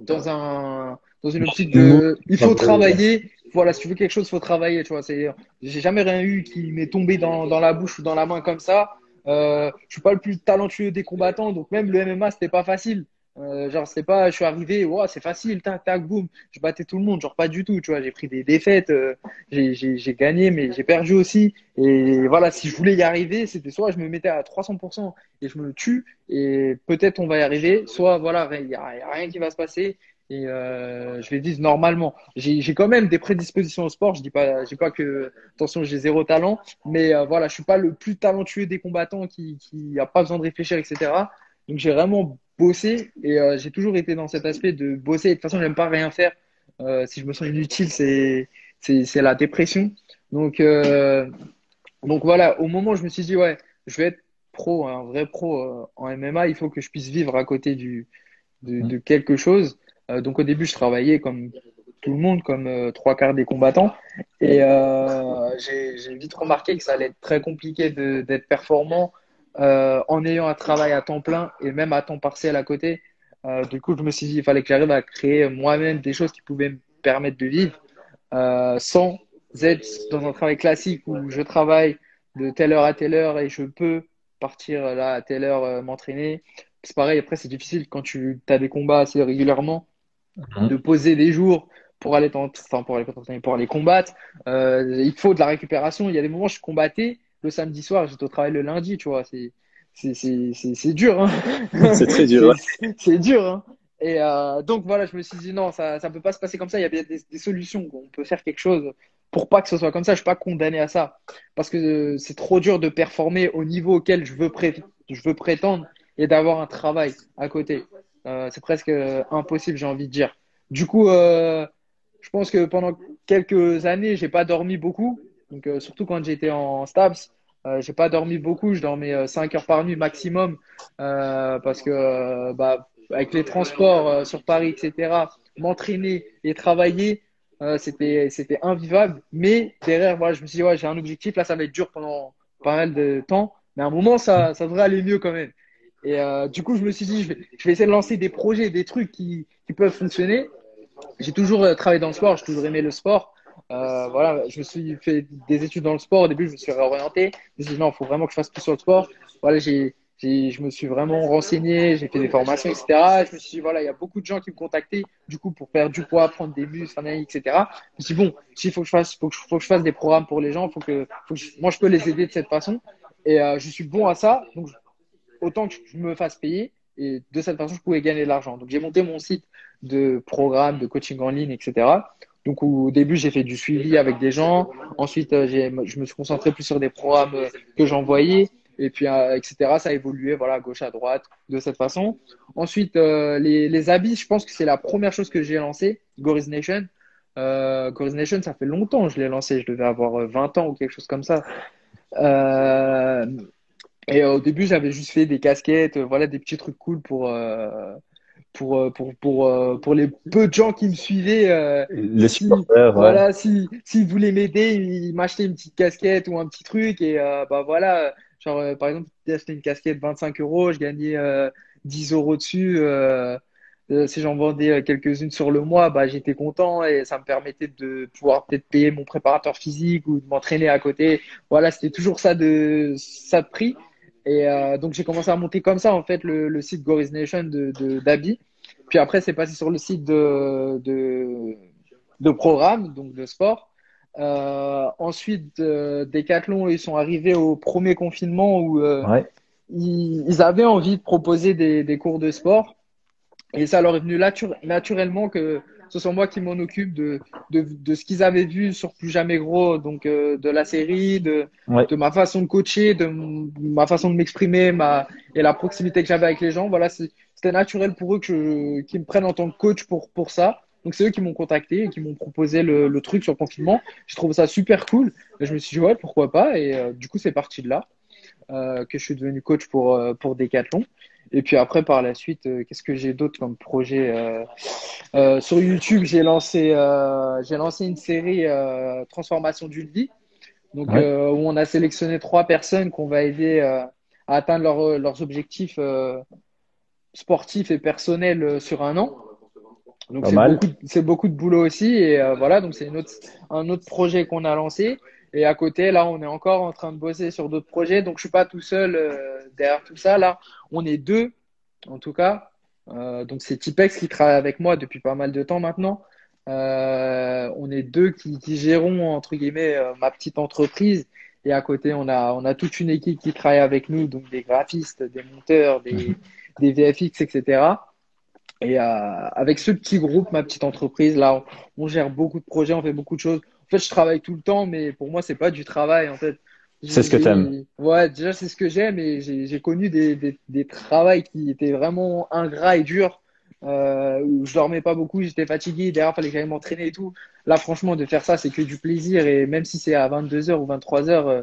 dans un dans une optique de il faut travailler. Voilà si tu veux quelque chose il faut travailler tu vois. C'est j'ai jamais rien eu qui m'est tombé dans, dans la bouche ou dans la main comme ça. Euh, je suis pas le plus talentueux des combattants donc même le MMA c'était pas facile euh, genre c'est pas je suis arrivé wow, c'est facile tac tac boum je battais tout le monde genre pas du tout tu vois j'ai pris des défaites euh, j'ai gagné mais j'ai perdu aussi et voilà si je voulais y arriver c'était soit je me mettais à 300% et je me tue et peut-être on va y arriver soit voilà il y, a rien qui va se passer et euh, je les dis normalement. J'ai quand même des prédispositions au sport. Je dis pas, j'ai pas que attention, j'ai zéro talent, mais euh, voilà, je suis pas le plus talentueux des combattants qui qui a pas besoin de réfléchir, etc. Donc j'ai vraiment bossé et euh, j'ai toujours été dans cet aspect de bosser. de toute façon, j'aime pas rien faire. Euh, si je me sens inutile, c'est c'est la dépression. Donc euh, donc voilà, au moment où je me suis dit ouais, je vais être pro, un vrai pro en MMA, il faut que je puisse vivre à côté du de, de quelque chose. Donc au début, je travaillais comme tout le monde, comme trois quarts des combattants. Et j'ai vite remarqué que ça allait être très compliqué d'être performant en ayant un travail à temps plein et même à temps partiel à côté. du coup, je me suis dit, il fallait que j'arrive à créer moi-même des choses qui pouvaient me permettre de vivre sans être dans un travail classique où je travaille de telle heure à telle heure et je peux partir là à telle heure m'entraîner. C'est pareil, après c'est difficile quand tu as des combats assez régulièrement Mhm. de poser des jours pour aller pour aller pour aller combattre. Euh, il faut de la récupération. Il y a des moments où je combattais le samedi soir, j'étais au travail le lundi, tu vois. C'est c'est dur. Hein. <laughs> C'est très dur. <laughs> c'est dur. Hein. Et euh, donc voilà, je me suis dit non, ça ça peut pas se passer comme ça. Il y a des, des, solutions. On peut faire quelque chose pour pas que ce soit comme ça. Je suis pas condamné à ça parce que c'est trop dur de performer au niveau auquel je veux je veux prétendre et d'avoir un travail à côté. Euh, c'est presque impossible, j'ai envie de dire. Du coup, euh, je pense que pendant quelques années, j'ai pas dormi beaucoup. Euh, surtout quand j'étais en STAPS, euh, j'ai pas dormi beaucoup. Je dormais 5 heures par nuit maximum parce que bah, avec les transports sur Paris, etc. M'entraîner et travailler, c'était invivable. Mais derrière, voilà, je me suis dit ouais, j'ai un objectif. Là, ça va être dur pendant pas mal de temps, mais à un moment, ça ça devrait aller mieux quand même. Et euh, du coup, je me suis dit, je vais, essayer de lancer des projets, des trucs qui, qui peuvent fonctionner. J'ai toujours euh, travaillé dans le sport, j'ai toujours aimé le sport. Euh, voilà, je me suis fait des études dans le sport. Au début, je me suis réorienté. Je me suis dit, non, il faut vraiment que je fasse tout sur le sport. Voilà, j'ai, je me suis vraiment renseigné, j'ai fait des formations, etc. Je me suis dit, voilà, il y a beaucoup de gens qui me contactaient, du coup, pour faire du poids, prendre des muscles, etc. Je me suis dit, bon, s'il faut que je fasse, faut que, faut que je fasse des programmes pour les gens, faut que, faut que moi, je peux les aider de cette façon. Et euh, je suis bon à ça. Donc, autant que je me fasse payer. Et de cette façon, je pouvais gagner de l'argent. Donc, j'ai monté mon site de programme, de coaching en ligne, etc. Donc, au début, j'ai fait du suivi avec des gens. Ensuite, euh, je me suis concentré plus sur des programmes euh, que j'envoyais. Et puis, euh, etc. Ça a évolué, voilà, gauche, à droite, de cette façon. Ensuite, les, les, habits, je pense que c'est la première chose que j'ai lancé, Goris Nation. Goris Nation, ça fait longtemps que je l'ai lancé. Je devais avoir 20 ans ou quelque chose comme ça. Et au début, j'avais juste fait des casquettes, voilà, des petits trucs cool pour, pour, pour, pour, pour les peu de gens qui me suivaient. les supporters, Voilà, s'ils si, voulaient m'aider, ils m'achetaient une petite casquette ou un petit truc. Et bah voilà, genre, par exemple, j'ai acheté une casquette 25 euros, je gagnais 10 euros dessus. si j'en vendais quelques-unes sur le mois, bah, j'étais content et ça me permettait de pouvoir peut-être payer mon préparateur physique ou de m'entraîner à côté. Voilà, c'était toujours ça de, ça de prix. Et euh, donc j'ai commencé à monter comme ça en fait le, le site Goris Nation de d'Abi. Puis après c'est passé sur le site de, de, de programme, donc de sport. Euh, ensuite, euh, Decathlon, ils sont arrivés au premier confinement où euh, ouais. ils, ils, avaient envie de proposer des, des, cours de sport. Et ça leur est venu naturellement que ce soit moi qui m'en occupe de, de, de ce qu'ils avaient vu sur Plus Jamais Gros, donc euh, de la série, de, de ma façon de coacher, de ma façon de m'exprimer ma, et la proximité que j'avais avec les gens. Voilà, c'était naturel pour eux qu'ils me prennent en tant que coach pour, pour ça. Donc c'est eux qui m'ont contacté et qui m'ont proposé le, le, truc sur le confinement. Je trouve ça super cool. Et je me suis dit ouais pourquoi pas? Et euh, du coup c'est parti de là euh, que je suis devenu coach pour pour Decathlon. Et puis après, par la suite, euh, qu'est-ce que j'ai d'autre comme projet euh, euh, Sur YouTube, j'ai lancé, j'ai lancé une série Transformation d'une vie, donc où on a sélectionné trois personnes qu'on va aider à atteindre leur, leurs objectifs sportifs et personnels sur un an. Donc c'est beaucoup, c'est beaucoup de boulot aussi. Et voilà donc c'est un autre projet qu'on a lancé et à côté, là, on est encore en train de bosser sur d'autres projets. Donc, je suis pas tout seul euh, derrière tout ça. Là, on est deux, en tout cas. Euh, donc, c'est Tipex qui travaille avec moi depuis pas mal de temps maintenant. Euh, on est deux qui, qui gérons, entre guillemets, ma petite entreprise. Et à côté, on a, on a toute une équipe qui travaille avec nous, donc des graphistes, des monteurs, des, mhm. des VFX, etc. Et avec ce petit groupe, ma petite entreprise, là, on, on, gère beaucoup de projets, on fait beaucoup de choses fait, je travaille tout le temps, mais pour moi, c'est pas du travail, en fait. C'est ce que t'aimes. Ouais, déjà, c'est ce que j'aime et j'ai connu des, des, des travails qui étaient vraiment ingrats et durs, euh, où je dormais pas beaucoup, j'étais fatigué, derrière, fallait que j'aille m'entraîner et tout. Là, franchement, de faire ça, c'est que du plaisir et même si c'est à 22h ou 23h, euh,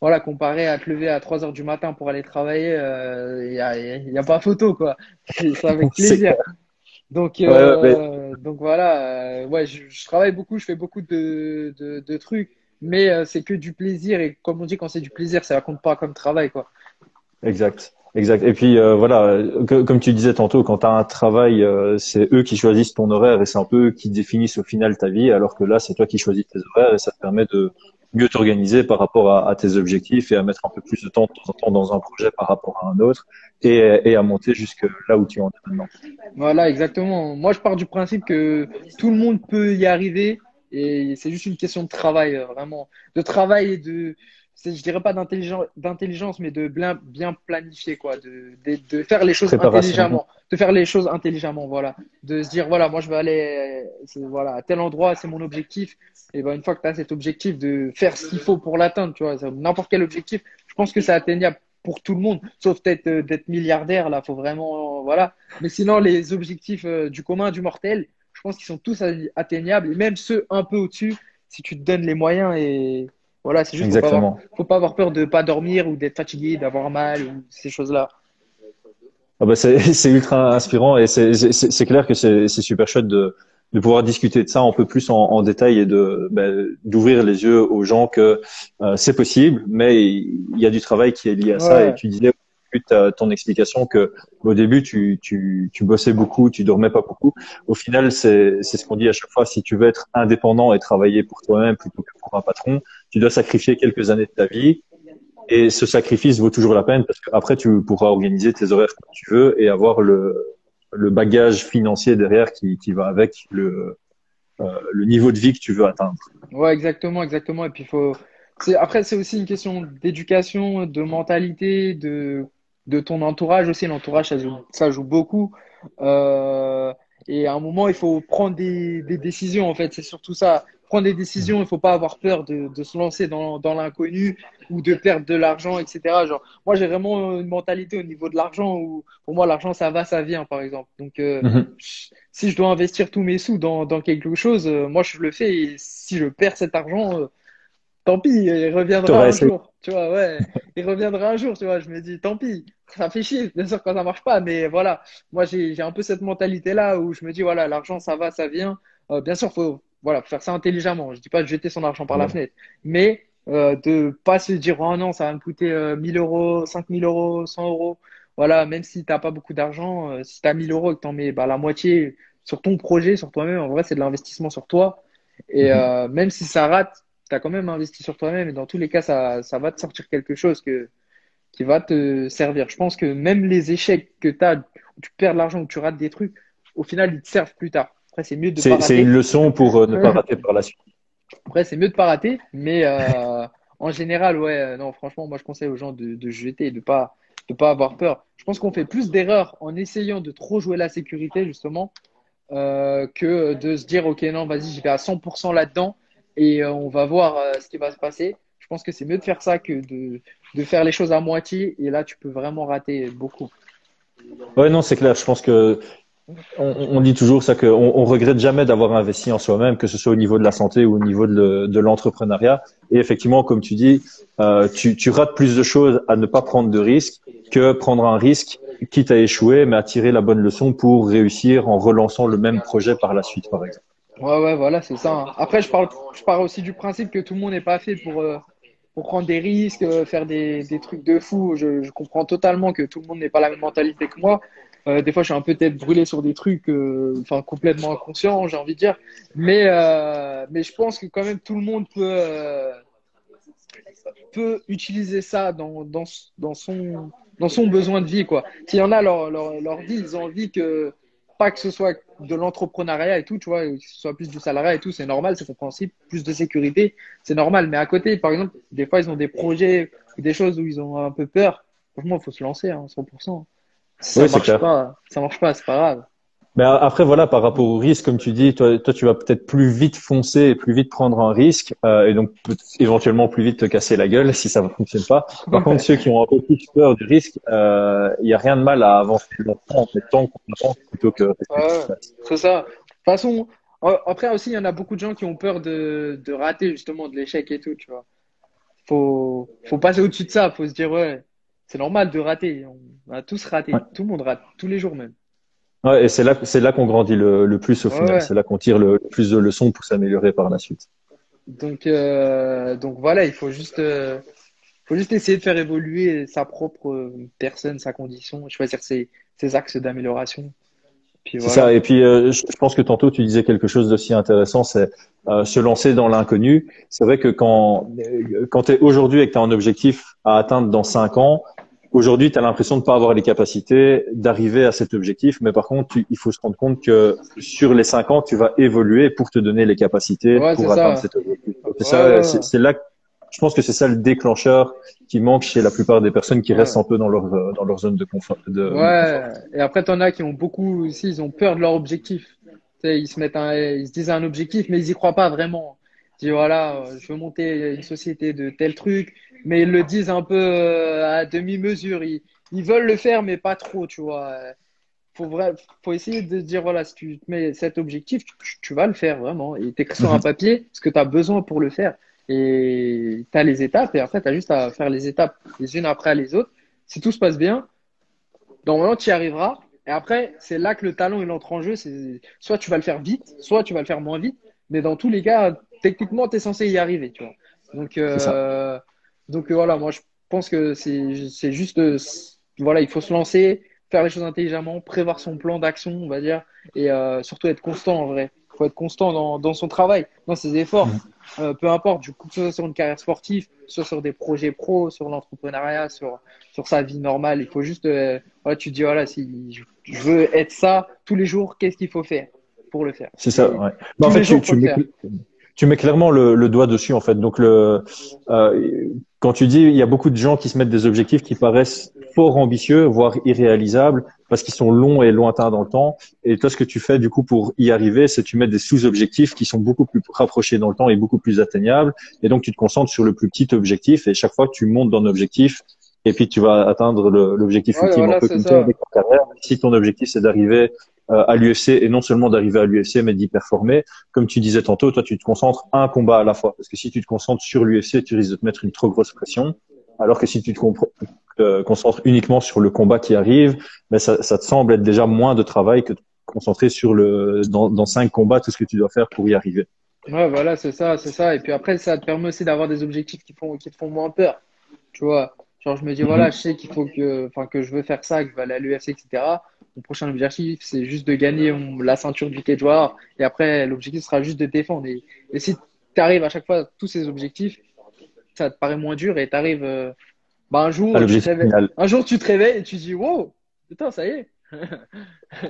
voilà, comparé à te lever à 3h du matin pour aller travailler, il euh, y, a, y a pas photo, quoi. <laughs> C'est avec plaisir. Donc, euh, donc voilà, euh, ouais, je, je, travaille beaucoup, je fais beaucoup de, de, de trucs, mais euh, c'est que du plaisir. Et comme on dit, quand c'est du plaisir, ça compte pas comme travail, quoi. Exact. Exact. Et puis euh, voilà, que, comme tu disais tantôt, quand tu as un travail, euh, c'est eux qui choisissent ton horaire et c'est un peu eux qui définissent au final ta vie, alors que là, c'est toi qui choisis tes horaires et ça te permet de mieux t'organiser par rapport à, tes objectifs et à mettre un peu plus de temps de temps en temps dans un projet par rapport à un autre et, et à monter jusque là où tu en es maintenant. Voilà, exactement. Moi, je pars du principe que tout le monde peut y arriver et c'est juste une question de travail, euh, vraiment. De travail et de, je dirais pas d'intelligence, mais de bien, bien planifier, quoi. De, de, de faire les choses intelligemment. De faire les choses intelligemment, voilà. De se dire, voilà, moi, je vais aller voilà, à tel endroit, c'est mon objectif. Et ben, une fois que tu as cet objectif, de faire ce qu'il faut pour l'atteindre, tu vois. N'importe quel objectif, je pense que c'est atteignable pour tout le monde, sauf peut-être euh, d'être milliardaire, là, faut vraiment, voilà. Mais sinon, les objectifs euh, du commun, du mortel, je pense qu'ils sont tous atteignables, et même ceux un peu au-dessus, si tu te donnes les moyens et voilà, c'est juste Exactement. Faut, pas faut pas avoir peur de pas dormir ou d'être fatigué, d'avoir mal ou ces choses-là. Ah bah c'est <laughs> ultra inspirant et c'est clair que c'est super chouette de, de pouvoir discuter de ça un peu plus en, en détail et de bah, d'ouvrir les yeux aux gens que euh, c'est possible, mais il y a du travail qui est lié à ça. Et tu disais ton explication que au début tu, tu, tu bossais beaucoup, tu dormais pas beaucoup. Au final, c'est ce qu'on dit à chaque fois. Si tu veux être indépendant et travailler pour toi-même plutôt que pour un patron, tu dois sacrifier quelques années de ta vie. Et ce sacrifice vaut toujours la peine parce qu'après tu pourras organiser tes horaires comme tu veux et avoir le le bagage financier derrière qui, qui va avec le, euh, le niveau de vie que tu veux atteindre. Ouais, exactement, exactement. Et puis, faut. Après, c'est aussi une question d'éducation, de mentalité, de, de ton entourage aussi. L'entourage, ça joue, ça joue beaucoup. Euh, et à un moment, il faut prendre des, des décisions, en fait. C'est surtout ça prendre des décisions, il ne faut pas avoir peur de, de se lancer dans, dans l'inconnu ou de perdre de l'argent, etc. Genre, moi, j'ai vraiment une mentalité au niveau de l'argent où, pour moi, l'argent, ça va, ça vient, par exemple. Donc, euh, mhm. si je dois investir tous mes sous dans, dans quelque chose, euh, moi, je le fais. Et si je perds cet argent, euh, tant pis, il reviendra un jour. Tu vois, ouais, <laughs> il reviendra un jour, tu vois. Je me dis, tant pis, ça fait chier, bien sûr, quand ça marche pas, mais voilà. Moi, j'ai un peu cette mentalité-là où je me dis, voilà, l'argent, ça va, ça vient. bien sûr, faut, voilà, faire ça intelligemment. Je dis pas de jeter son argent par la fenêtre, mais euh, de pas se dire oh non, ça va me coûter 1000 euh, euros, 5000 euros, 100 euros. Voilà, même si t'as pas beaucoup d'argent, euh, si tu as 1000 euros et que tu en mets bah, la moitié sur ton projet, sur toi-même, en vrai, c'est de l'investissement sur toi. Et mhm. euh, même si ça rate, tu as quand même investi sur toi-même. Et dans tous les cas, ça, ça va te sortir quelque chose que, qui va te servir. Je pense que même les échecs que tu as, où tu perds de l'argent, où tu rates des trucs, au final, ils te servent plus tard. Après, c'est mieux de pas C'est une leçon pour euh, ne pas rater par la suite. Après, c'est mieux de pas rater, mais euh, <laughs> en général, ouais, euh, non, franchement, moi, je conseille aux gens de, de jeter, de pas, de pas avoir peur. Je pense qu'on fait plus d'erreurs en essayant de trop jouer la sécurité, justement, euh, que de se dire, ok, non, vas-y, j'y vais à 100% là-dedans et on va voir ce qui va se passer. Je pense que c'est mieux de faire ça que de, faire les choses à moitié et là, tu peux vraiment rater beaucoup. Ouais, non, c'est clair. Je pense que on, dit toujours ça qu'on on regrette jamais d'avoir investi en soi-même, que ce soit au niveau de la santé ou au niveau de, l'entrepreneuriat. Et effectivement, comme tu dis, euh, tu, rates plus de choses à ne pas prendre de risques que prendre un risque, quitte à échouer, mais à tirer la bonne leçon pour réussir en relançant le même projet par la suite, par exemple. Ouais, ouais, voilà, c'est ça. Hein. Après, je parle, je parle aussi du principe que tout le monde n'est pas fait pour, euh, pour prendre des risques, euh, faire des, des trucs de fou. Je, je comprends totalement que tout le monde n'ait pas la même mentalité que moi. Euh, des fois, je suis un peu peut-être brûlé sur des trucs, euh, enfin complètement inconscients, j'ai envie de dire. Mais mais je pense que quand même tout le monde peut peut utiliser ça dans dans dans son dans son besoin de vie quoi. S'il y en a leur, leur leur vie, ils ont envie que pas que ce soit de l'entrepreneuriat et tout, tu vois, que ce soit plus du salariat et tout, c'est normal, c'est compréhensible, plus de sécurité, c'est normal. Mais à côté, par exemple, des fois, ils ont des projets ou des choses où ils ont un peu peur. Franchement, il faut se lancer, hein, 100% ça marche pas, ça marche pas, c'est pas grave. Mais après, voilà, par rapport au risque, comme tu dis, toi, toi tu vas peut-être plus vite foncer et plus vite prendre un risque, euh, et donc éventuellement plus vite te casser la gueule si ça ne fonctionne pas. Par contre, ceux qui ont un peu plus peur du risque, il euh, n'y a rien de mal à avancer longtemps en mettant qu'on plutôt que. c'est ça. De toute façon, après aussi, il y en a beaucoup de gens qui ont peur de, de rater justement de l'échec et tout, tu vois. Faut, faut passer au-dessus de ça, faut se dire ouais, c'est normal de rater. On a tous raté. Tout le monde rate, tous les jours même. Ouais, et c'est là, c'est là qu'on grandit le, plus au final. C'est là qu'on tire le, plus de leçons pour s'améliorer par la suite. Donc, euh, donc voilà, il faut juste, euh, faut juste essayer de faire évoluer sa propre personne, sa condition, choisir ses, ses axes d'amélioration. C'est ça. Et puis, euh, je pense que tantôt tu disais quelque chose d'aussi intéressant, c'est euh, se lancer dans l'inconnu. C'est vrai que quand euh, quand tu es aujourd'hui et que tu as un objectif à atteindre dans cinq ans, aujourd'hui tu as l'impression de ne pas avoir les capacités d'arriver à cet objectif, mais par contre, il faut se rendre compte que sur les cinq ans, tu vas évoluer pour te donner les capacités pour atteindre cet objectif. C'est ça, c'est là je pense que c'est ça le déclencheur qui manque chez la plupart des personnes qui restent un peu dans leur dans leur zone de confort. De... Ouais. Et après, t'en as qui ont beaucoup aussi, ils ont peur de leur objectif. ils se mettent, un, ils se disent un objectif, mais ils y croient pas vraiment. Voilà, je veux monter une société de tel truc, mais ils le disent un peu euh, à demi mesure. Ils, ils veulent le faire, mais pas trop, tu vois. Faut vrai, faut essayer de dire voilà, si tu te mets cet objectif, tu, tu vas le faire vraiment. Et t'écris sur un mhm. papier ce que tu as besoin pour le faire. Et tu as les étapes, et après, tu as juste à faire les étapes les unes après les autres. Si tout se passe bien, normalement, tu y arriveras. Et après, c'est là que le talent, il entre en jeu. Soit tu vas le faire vite, soit tu vas le faire moins vite. Mais dans tous les cas, techniquement, tu es censé y arriver, tu vois. Donc, euh, donc euh, voilà, moi, je pense que c'est juste, euh, voilà, il faut se lancer, faire les choses intelligemment, prévoir son plan d'action, on va dire, et surtout être constant en vrai. Il faut être constant dans, dans, son travail, dans ses efforts. Mmh. Euh, peu importe, du coup, que ce soit sur une carrière sportive, soit sur des projets pro, sur l'entrepreneuriat, sur, sur sa vie normale. Il faut juste, euh, voilà, tu te dis, voilà, si je veux être ça tous les jours, qu'est-ce qu'il faut faire pour le faire? C'est ça, ouais. en fait, tu, tu, mets, tu, mets, clairement le, le, doigt dessus, en fait. Donc, le, euh, quand tu dis, il y a beaucoup de gens qui se mettent des objectifs qui paraissent fort ambitieux, voire irréalisables, parce qu'ils sont longs et lointains dans le temps. Et toi, ce que tu fais du coup pour y arriver, c'est tu mets des sous-objectifs qui sont beaucoup plus rapprochés dans le temps et beaucoup plus atteignables. Et donc, tu te concentres sur le plus petit objectif. Et chaque fois tu montes dans l'objectif, et puis tu vas atteindre l'objectif ultime un peu comme ça avec ta carrière. Si ton objectif c'est d'arriver à l'UFC et non seulement d'arriver à l'UFC mais d'y performer, comme tu disais tantôt, toi tu te concentres un combat à la fois parce que si tu te concentres sur l'UFC, tu risques de te mettre une trop grosse pression. Alors que si tu te euh, concentres uniquement sur le combat qui arrive, mais ça, ça, te semble être déjà moins de travail que de concentrer sur le dans, dans cinq combats tout ce que tu dois faire pour y arriver. Ouais, voilà, c'est ça, c'est ça. Et puis après, ça te permet aussi d'avoir des objectifs qui font qui te font moins peur. Tu vois, genre je me dis voilà, mhm. je sais qu'il faut que, enfin que je veux faire ça, que je vais aller à l'UFC, etc. Mon prochain objectif, c'est juste de gagner la ceinture du cage war. Et après, l'objectif sera juste de défendre. Et, et si tu arrives à chaque fois à tous ces objectifs, ça te paraît moins dur et tu arrives euh, bah, un jour tu te un jour tu te réveilles et tu dis wow putain ça y est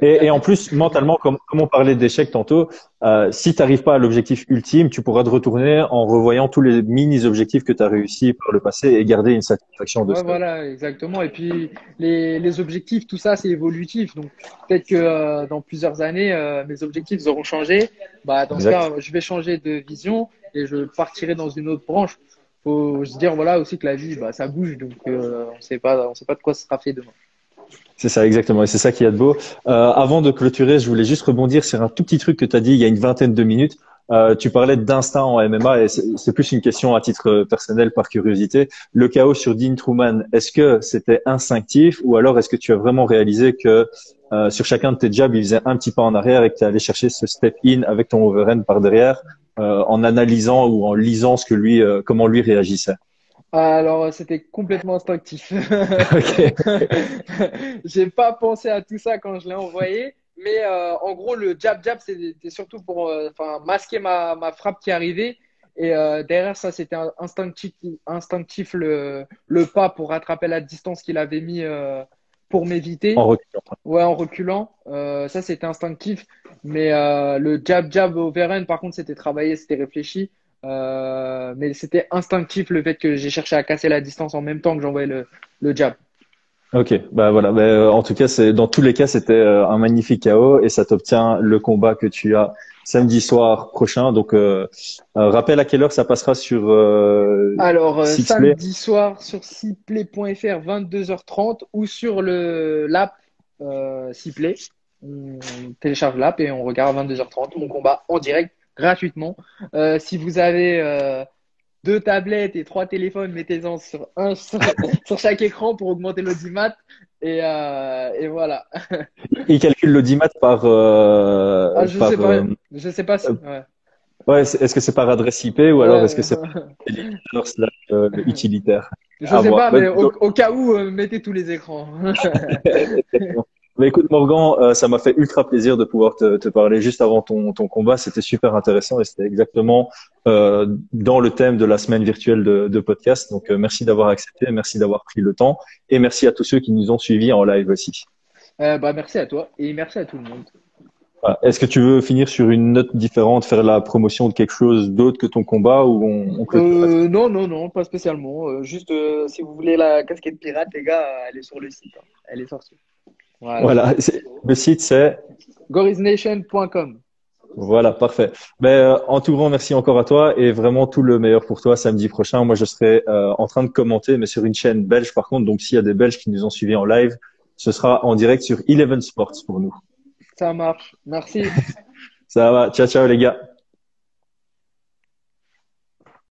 et, et, en plus, mentalement, comme, comme on parlait d'échecs tantôt, euh, si tu n'arrives pas à l'objectif ultime, tu pourras te retourner en revoyant tous les mini-objectifs que tu as réussi par le passé et garder une satisfaction de ouais, Voilà, exactement. Et puis, les, les objectifs, tout ça, c'est évolutif. Donc, peut-être que euh, dans plusieurs années, euh, mes objectifs auront changé. Bah, dans ce cas, je vais changer de vision et je partirai dans une autre branche faut se dire voilà aussi que la vie, bah, ça bouge, donc on sait pas, on sait pas de quoi ce sera fait demain. C'est ça, exactement. Et c'est ça qui est de beau. Euh, avant de clôturer, je voulais juste rebondir sur un tout petit truc que tu as dit il y a une vingtaine de minutes. Euh, tu parlais d'instinct en MMA et c'est plus une question à titre personnel par curiosité. Le chaos sur Dean Truman, est-ce que c'était instinctif ou alors est-ce que tu as vraiment réalisé que euh, sur chacun de tes jabs, il faisait un petit pas en arrière et que tu allé chercher ce step in avec ton overhand par derrière euh, en analysant ou en lisant ce que lui, euh, comment lui réagissait? Alors, c'était complètement instinctif. <laughs> <laughs> J'ai pas pensé à tout ça quand je l'ai envoyé, mais euh, en gros, le jab jab, c'était surtout pour euh, masquer ma, ma, frappe qui arrivait. Et euh, derrière ça, c'était instinctif, instinctif le, le, pas pour rattraper la distance qu'il avait mis euh, pour m'éviter. En reculant. Ouais, en reculant. Euh, ça, c'était instinctif. Mais euh, le jab jab au Veren, par contre, c'était travaillé, c'était réfléchi. Euh, mais c'était instinctif le fait que j'ai cherché à casser la distance en même temps que j'envoyais le, le jab. Ok, bah voilà. Bah, en tout cas, c'est dans tous les cas, c'était un magnifique KO et ça t'obtient le combat que tu as samedi soir prochain. Donc, euh, rappelle à quelle heure ça passera sur. Euh, Alors, samedi soir sur siplay.fr 22h30 ou sur le l'app euh, Siplay on télécharge l'app et on regarde à 22h30 mon combat en direct gratuitement. Euh, si vous avez euh, deux tablettes et trois téléphones, mettez-en sur un sur, <laughs> chaque écran pour augmenter l'audimat. Et, euh, et voilà. Il calcule l'audimat par. Ah, je, sais pas, je sais pas si. Ouais. Ouais, est-ce que c'est par adresse IP ou alors est-ce que c'est par <laughs> utilitaire? Je sais pas, mais au, au, cas où, mettez tous les écrans. <laughs> Écoute Morgan, euh, ça m'a fait ultra plaisir de pouvoir te, te parler juste avant ton, ton combat. C'était super intéressant et c'était exactement euh, dans le thème de la semaine virtuelle de, de podcast. Donc euh, merci d'avoir accepté, merci d'avoir pris le temps et merci à tous ceux qui nous ont suivis en live aussi. Bah, merci à toi et merci à tout le monde. Est-ce que tu veux finir sur une note différente, faire la promotion de quelque chose d'autre que ton combat ou on, on Non, non, non, pas spécialement. Juste si vous voulez la casquette pirate, les gars, elle est sur le site. Hein. Elle est sortie. Voilà. voilà. Le site c'est gorisnation.com. Voilà, parfait. Ben, en tout grand merci encore à toi et vraiment tout le meilleur pour toi samedi prochain. Moi, je serai en train de commenter, mais sur une chaîne belge par contre. Donc, s'il y a des Belges qui nous ont suivis en live, ce sera en direct sur Eleven Sports pour nous. Ça marche. Merci. <laughs> Ça va. Ciao, ciao les gars.